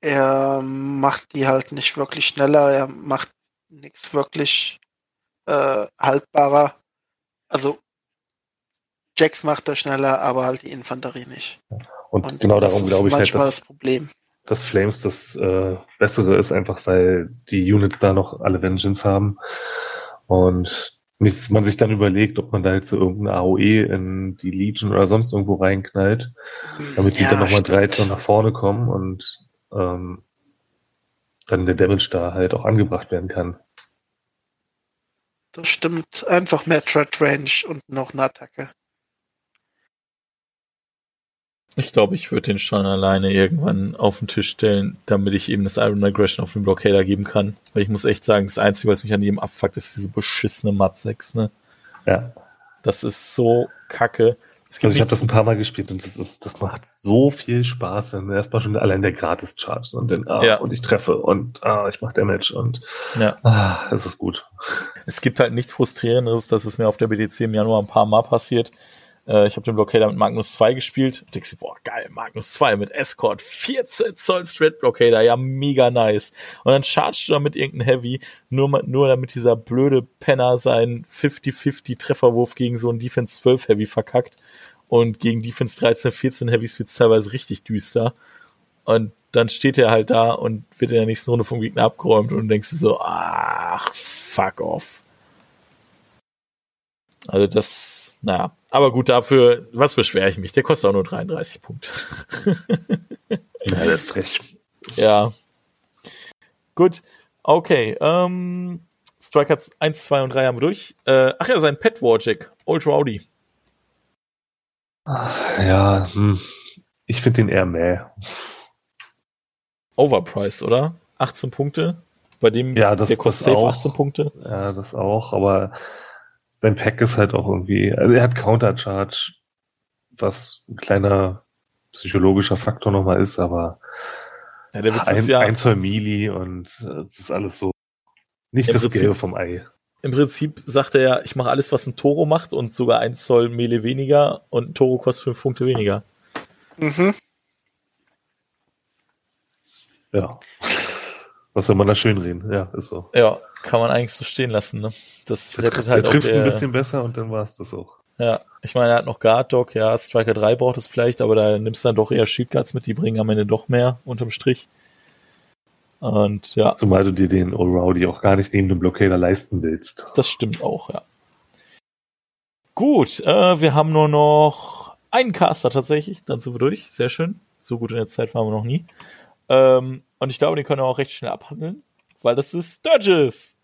Er macht die halt nicht wirklich schneller, er macht nichts wirklich äh, haltbarer. Also Jax macht er schneller, aber halt die Infanterie nicht. Und, und genau darum glaube ich halt, dass, das Problem. Dass Flames das äh, Bessere ist, einfach weil die Units da noch alle Vengeance haben. Und nicht, man sich dann überlegt, ob man da jetzt so irgendeine AOE in die Legion oder sonst irgendwo reinknallt, damit die ja, dann nochmal drei Zoll nach vorne kommen und ähm, dann der Damage da halt auch angebracht werden kann. Das stimmt. Einfach mehr Threat Range und noch eine Attacke. Ich glaube, ich würde den schon alleine irgendwann auf den Tisch stellen, damit ich eben das Iron Aggression auf den Blockader geben kann. Weil ich muss echt sagen, das Einzige, was mich an jedem abfuckt, ist diese beschissene Mat 6, ne? Ja. Das ist so kacke. also ich habe das ein paar Mal gespielt und das, ist, das macht so viel Spaß, wenn erstmal schon allein der Gratis-Charge und dann, ah, ja. und ich treffe und ah, ich mache Damage und ja. ah, das ist gut. Es gibt halt nichts Frustrierendes, dass es mir auf der BTC im Januar ein paar Mal passiert, äh, ich habe den Blockader mit Magnus 2 gespielt. Denkst du, boah, geil, Magnus 2 mit Escort, 14 Zoll Straight Blockader, ja, mega nice. Und dann chargest du damit irgendein Heavy, nur, nur damit dieser blöde Penner seinen 50-50 Trefferwurf gegen so einen Defense 12 Heavy verkackt. Und gegen Defense 13, 14 Heavys wird's teilweise richtig düster. Und dann steht er halt da und wird in der nächsten Runde vom Gegner abgeräumt und denkst du so, ach, fuck off. Also das, naja, aber gut, dafür, was beschwere ich mich? Der kostet auch nur 33 Punkte. ja, das ist frech. Ja. Gut, okay. Ähm, Striker 1, 2 und 3 haben wir durch. Äh, ach ja, sein Pet Warjack, Old Rowdy. Ja, hm. ich finde den eher mäh. Overpriced, oder? 18 Punkte. Bei dem, ja, das, der kostet safe auch. 18 Punkte. Ja, das auch, aber sein Pack ist halt auch irgendwie, also er hat Countercharge, was ein kleiner psychologischer Faktor nochmal ist, aber ja, der Witz ein, ist ja, ein Zoll Mili und es ist alles so nicht das Prinzip, Gelbe vom Ei. Im Prinzip sagt er ja, ich mache alles, was ein Toro macht und sogar ein Zoll Melee weniger und ein Toro kostet fünf Punkte weniger. Mhm. Ja. Was soll man da schön reden? Ja, ist so. Ja, kann man eigentlich so stehen lassen. Ne? Das, rettet halt der auch trifft der, ein bisschen besser und dann war es das auch. Ja, ich meine, er hat noch Guard Dog, ja, Striker 3 braucht es vielleicht, aber da nimmst du dann doch eher Shield Guards mit, die bringen am Ende doch mehr unterm Strich. Und ja. Zumal du dir den Allrowdy auch gar nicht neben dem Blockader leisten willst. Das stimmt auch, ja. Gut, äh, wir haben nur noch einen Caster tatsächlich, dann sind wir durch. Sehr schön. So gut in der Zeit waren wir noch nie. Ähm, und ich glaube, den können wir auch recht schnell abhandeln, weil das ist Sturgis.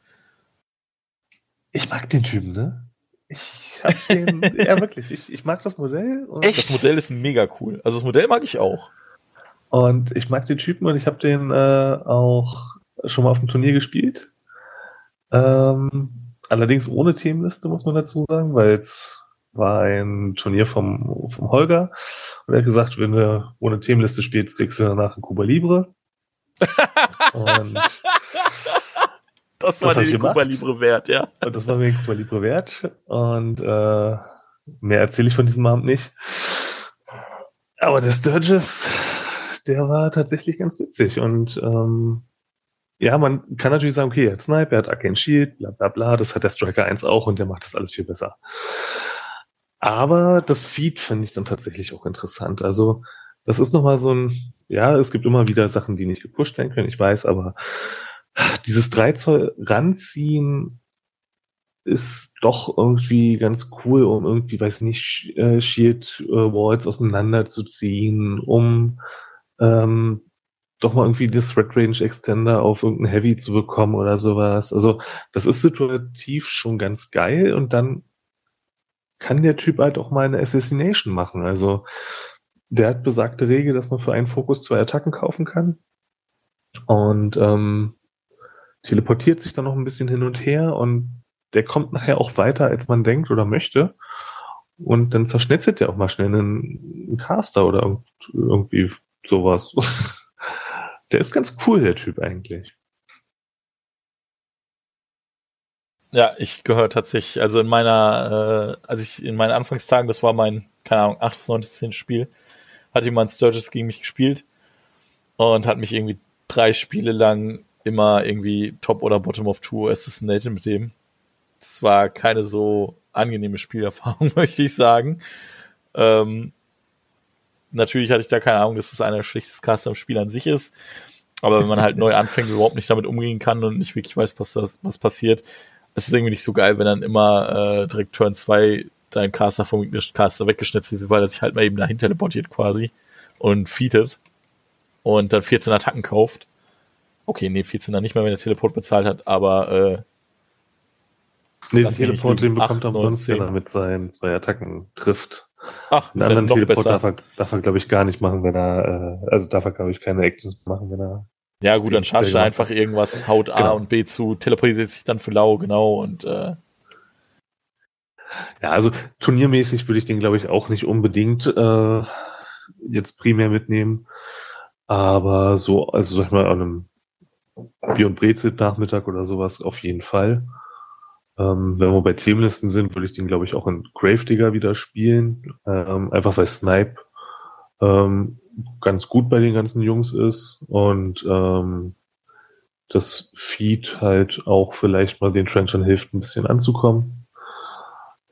Ich mag den Typen, ne? Ich hab den, ja wirklich, ich, ich mag das Modell. Echt? Das Modell ist mega cool. Also das Modell mag ich auch. Und ich mag den Typen und ich habe den äh, auch schon mal auf dem Turnier gespielt. Ähm, allerdings ohne Themenliste, muss man dazu sagen, weil es war ein Turnier vom, vom Holger und er hat gesagt, wenn du ohne Themenliste spielst, kriegst du danach ein Kuba Libre. Und das war dir Cuba Libre wert, ja. Und das war mir Cuba Libre wert. Und äh, mehr erzähle ich von diesem Abend nicht. Aber der Sturgis, der war tatsächlich ganz witzig. Und ähm, ja, man kann natürlich sagen, okay, er hat Sniper, er hat Arcane Shield, bla bla bla. Das hat der Striker 1 auch und der macht das alles viel besser. Aber das Feed finde ich dann tatsächlich auch interessant. Also das ist nochmal so ein, ja, es gibt immer wieder Sachen, die nicht gepusht werden können, ich weiß, aber dieses 3 Zoll ranziehen ist doch irgendwie ganz cool, um irgendwie, weiß nicht, äh, Shield äh, Walls auseinanderzuziehen, um ähm, doch mal irgendwie das Red Range Extender auf irgendein Heavy zu bekommen oder sowas. Also das ist situativ schon ganz geil und dann kann der Typ halt auch mal eine Assassination machen. Also der hat besagte Regel, dass man für einen Fokus zwei Attacken kaufen kann. Und ähm, teleportiert sich dann noch ein bisschen hin und her und der kommt nachher auch weiter, als man denkt oder möchte. Und dann zerschnetzelt der auch mal schnell einen, einen Caster oder irgendwie sowas. der ist ganz cool, der Typ eigentlich. Ja, ich gehöre tatsächlich, also in meiner, äh, als ich in meinen Anfangstagen, das war mein, keine Ahnung, 8., 9., 10. Spiel, hat jemand Sturgis gegen mich gespielt und hat mich irgendwie drei Spiele lang immer irgendwie Top oder Bottom of Two assassinated mit dem. Es war keine so angenehme Spielerfahrung, möchte ich sagen. Ähm, natürlich hatte ich da keine Ahnung, dass es einer der schlechtesten im Spiel an sich ist. Aber wenn man halt neu anfängt, überhaupt nicht damit umgehen kann und nicht wirklich weiß, was, das, was passiert, es ist irgendwie nicht so geil, wenn dann immer äh, direkt Turn 2 dein Caster vom Caster weggeschnitzelt wird, weil er sich halt mal eben dahin teleportiert quasi und feedet und dann 14 Attacken kauft. Okay, nee, 14 dann nicht mehr, wenn er Teleport bezahlt hat, aber äh, Nee, den Teleport, den bekommt er umsonst, wenn er mit seinen zwei Attacken trifft. Ach, einen anderen Teleport besser. darf er, darf er glaube ich, gar nicht machen, wenn er, äh, also darf er, glaube ich, keine Actions machen, wenn er. Ja, gut, dann charge er einfach irgendwas, haut A genau. und B zu, teleportiert sich dann für Lau, genau, und äh, ja, also turniermäßig würde ich den, glaube ich, auch nicht unbedingt äh, jetzt primär mitnehmen. Aber so, also sag ich mal, an einem Bier- und Brezit-Nachmittag oder sowas auf jeden Fall. Ähm, wenn wir bei Themenlisten sind, würde ich den, glaube ich, auch in Gravedigger wieder spielen. Ähm, einfach weil Snipe ähm, ganz gut bei den ganzen Jungs ist und ähm, das Feed halt auch vielleicht mal den Trenchern hilft, ein bisschen anzukommen.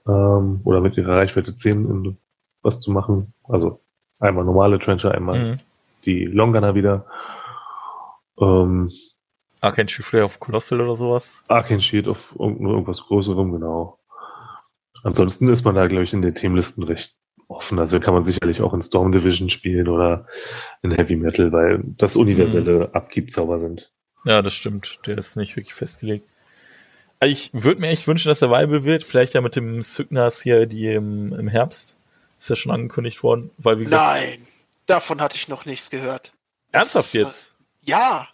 Ähm, oder mit ihrer Reichweite 10 was zu machen. Also einmal normale Trencher, einmal mhm. die Longgunner wieder. Ähm, Arcane Shield vielleicht auf Colossal oder sowas? Arcane Shield auf irgendwas Größerem, genau. Ansonsten ist man da, glaube ich, in den Themenlisten recht offen. Also kann man sicherlich auch in Storm Division spielen oder in Heavy Metal, weil das universelle mhm. Abgibzauber sind. Ja, das stimmt. Der ist nicht wirklich festgelegt. Ich würde mir echt wünschen, dass der Viable wird. Vielleicht ja mit dem Sygnas hier, die im, im Herbst. Ist ja schon angekündigt worden. Weil, wie gesagt, Nein, davon hatte ich noch nichts gehört. Ernsthaft jetzt? Ja.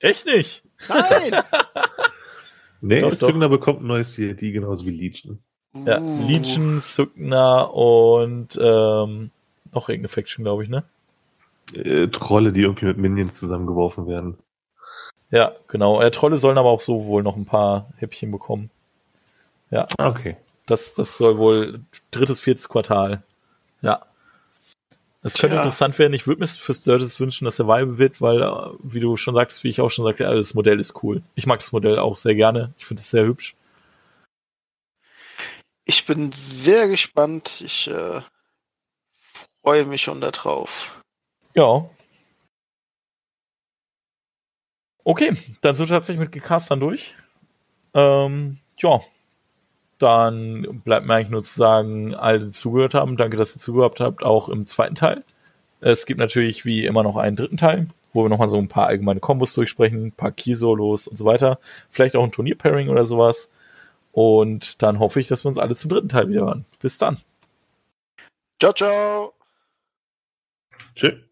Echt nicht? Nein! nee, doch, Sygna bekommt ein neues CLD, genauso wie Legion. Ja, uh. Legion, Sygna und ähm, noch irgendeine Faction, glaube ich, ne? Äh, Trolle, die irgendwie mit Minions zusammengeworfen werden. Ja, genau. Äh, Trolle sollen aber auch so wohl noch ein paar Häppchen bekommen. Ja. Okay. Das, das soll wohl drittes, viertes Quartal. Ja. Es könnte Tja. interessant werden. Ich würde mir für Sturgis wünschen, dass er Vibe wird, weil, äh, wie du schon sagst, wie ich auch schon sagte, das Modell ist cool. Ich mag das Modell auch sehr gerne. Ich finde es sehr hübsch. Ich bin sehr gespannt. Ich äh, freue mich schon darauf. Ja, Okay, dann sind wir tatsächlich mit Gecastern durch. Ähm, ja, dann bleibt mir eigentlich nur zu sagen, alle, die zugehört haben, danke, dass ihr zugehört habt, auch im zweiten Teil. Es gibt natürlich wie immer noch einen dritten Teil, wo wir nochmal so ein paar allgemeine Kombos durchsprechen, ein paar Key-Solos und so weiter. Vielleicht auch ein Turnier-Pairing oder sowas. Und dann hoffe ich, dass wir uns alle zum dritten Teil wieder hören. Bis dann. Ciao, ciao. Tschüss.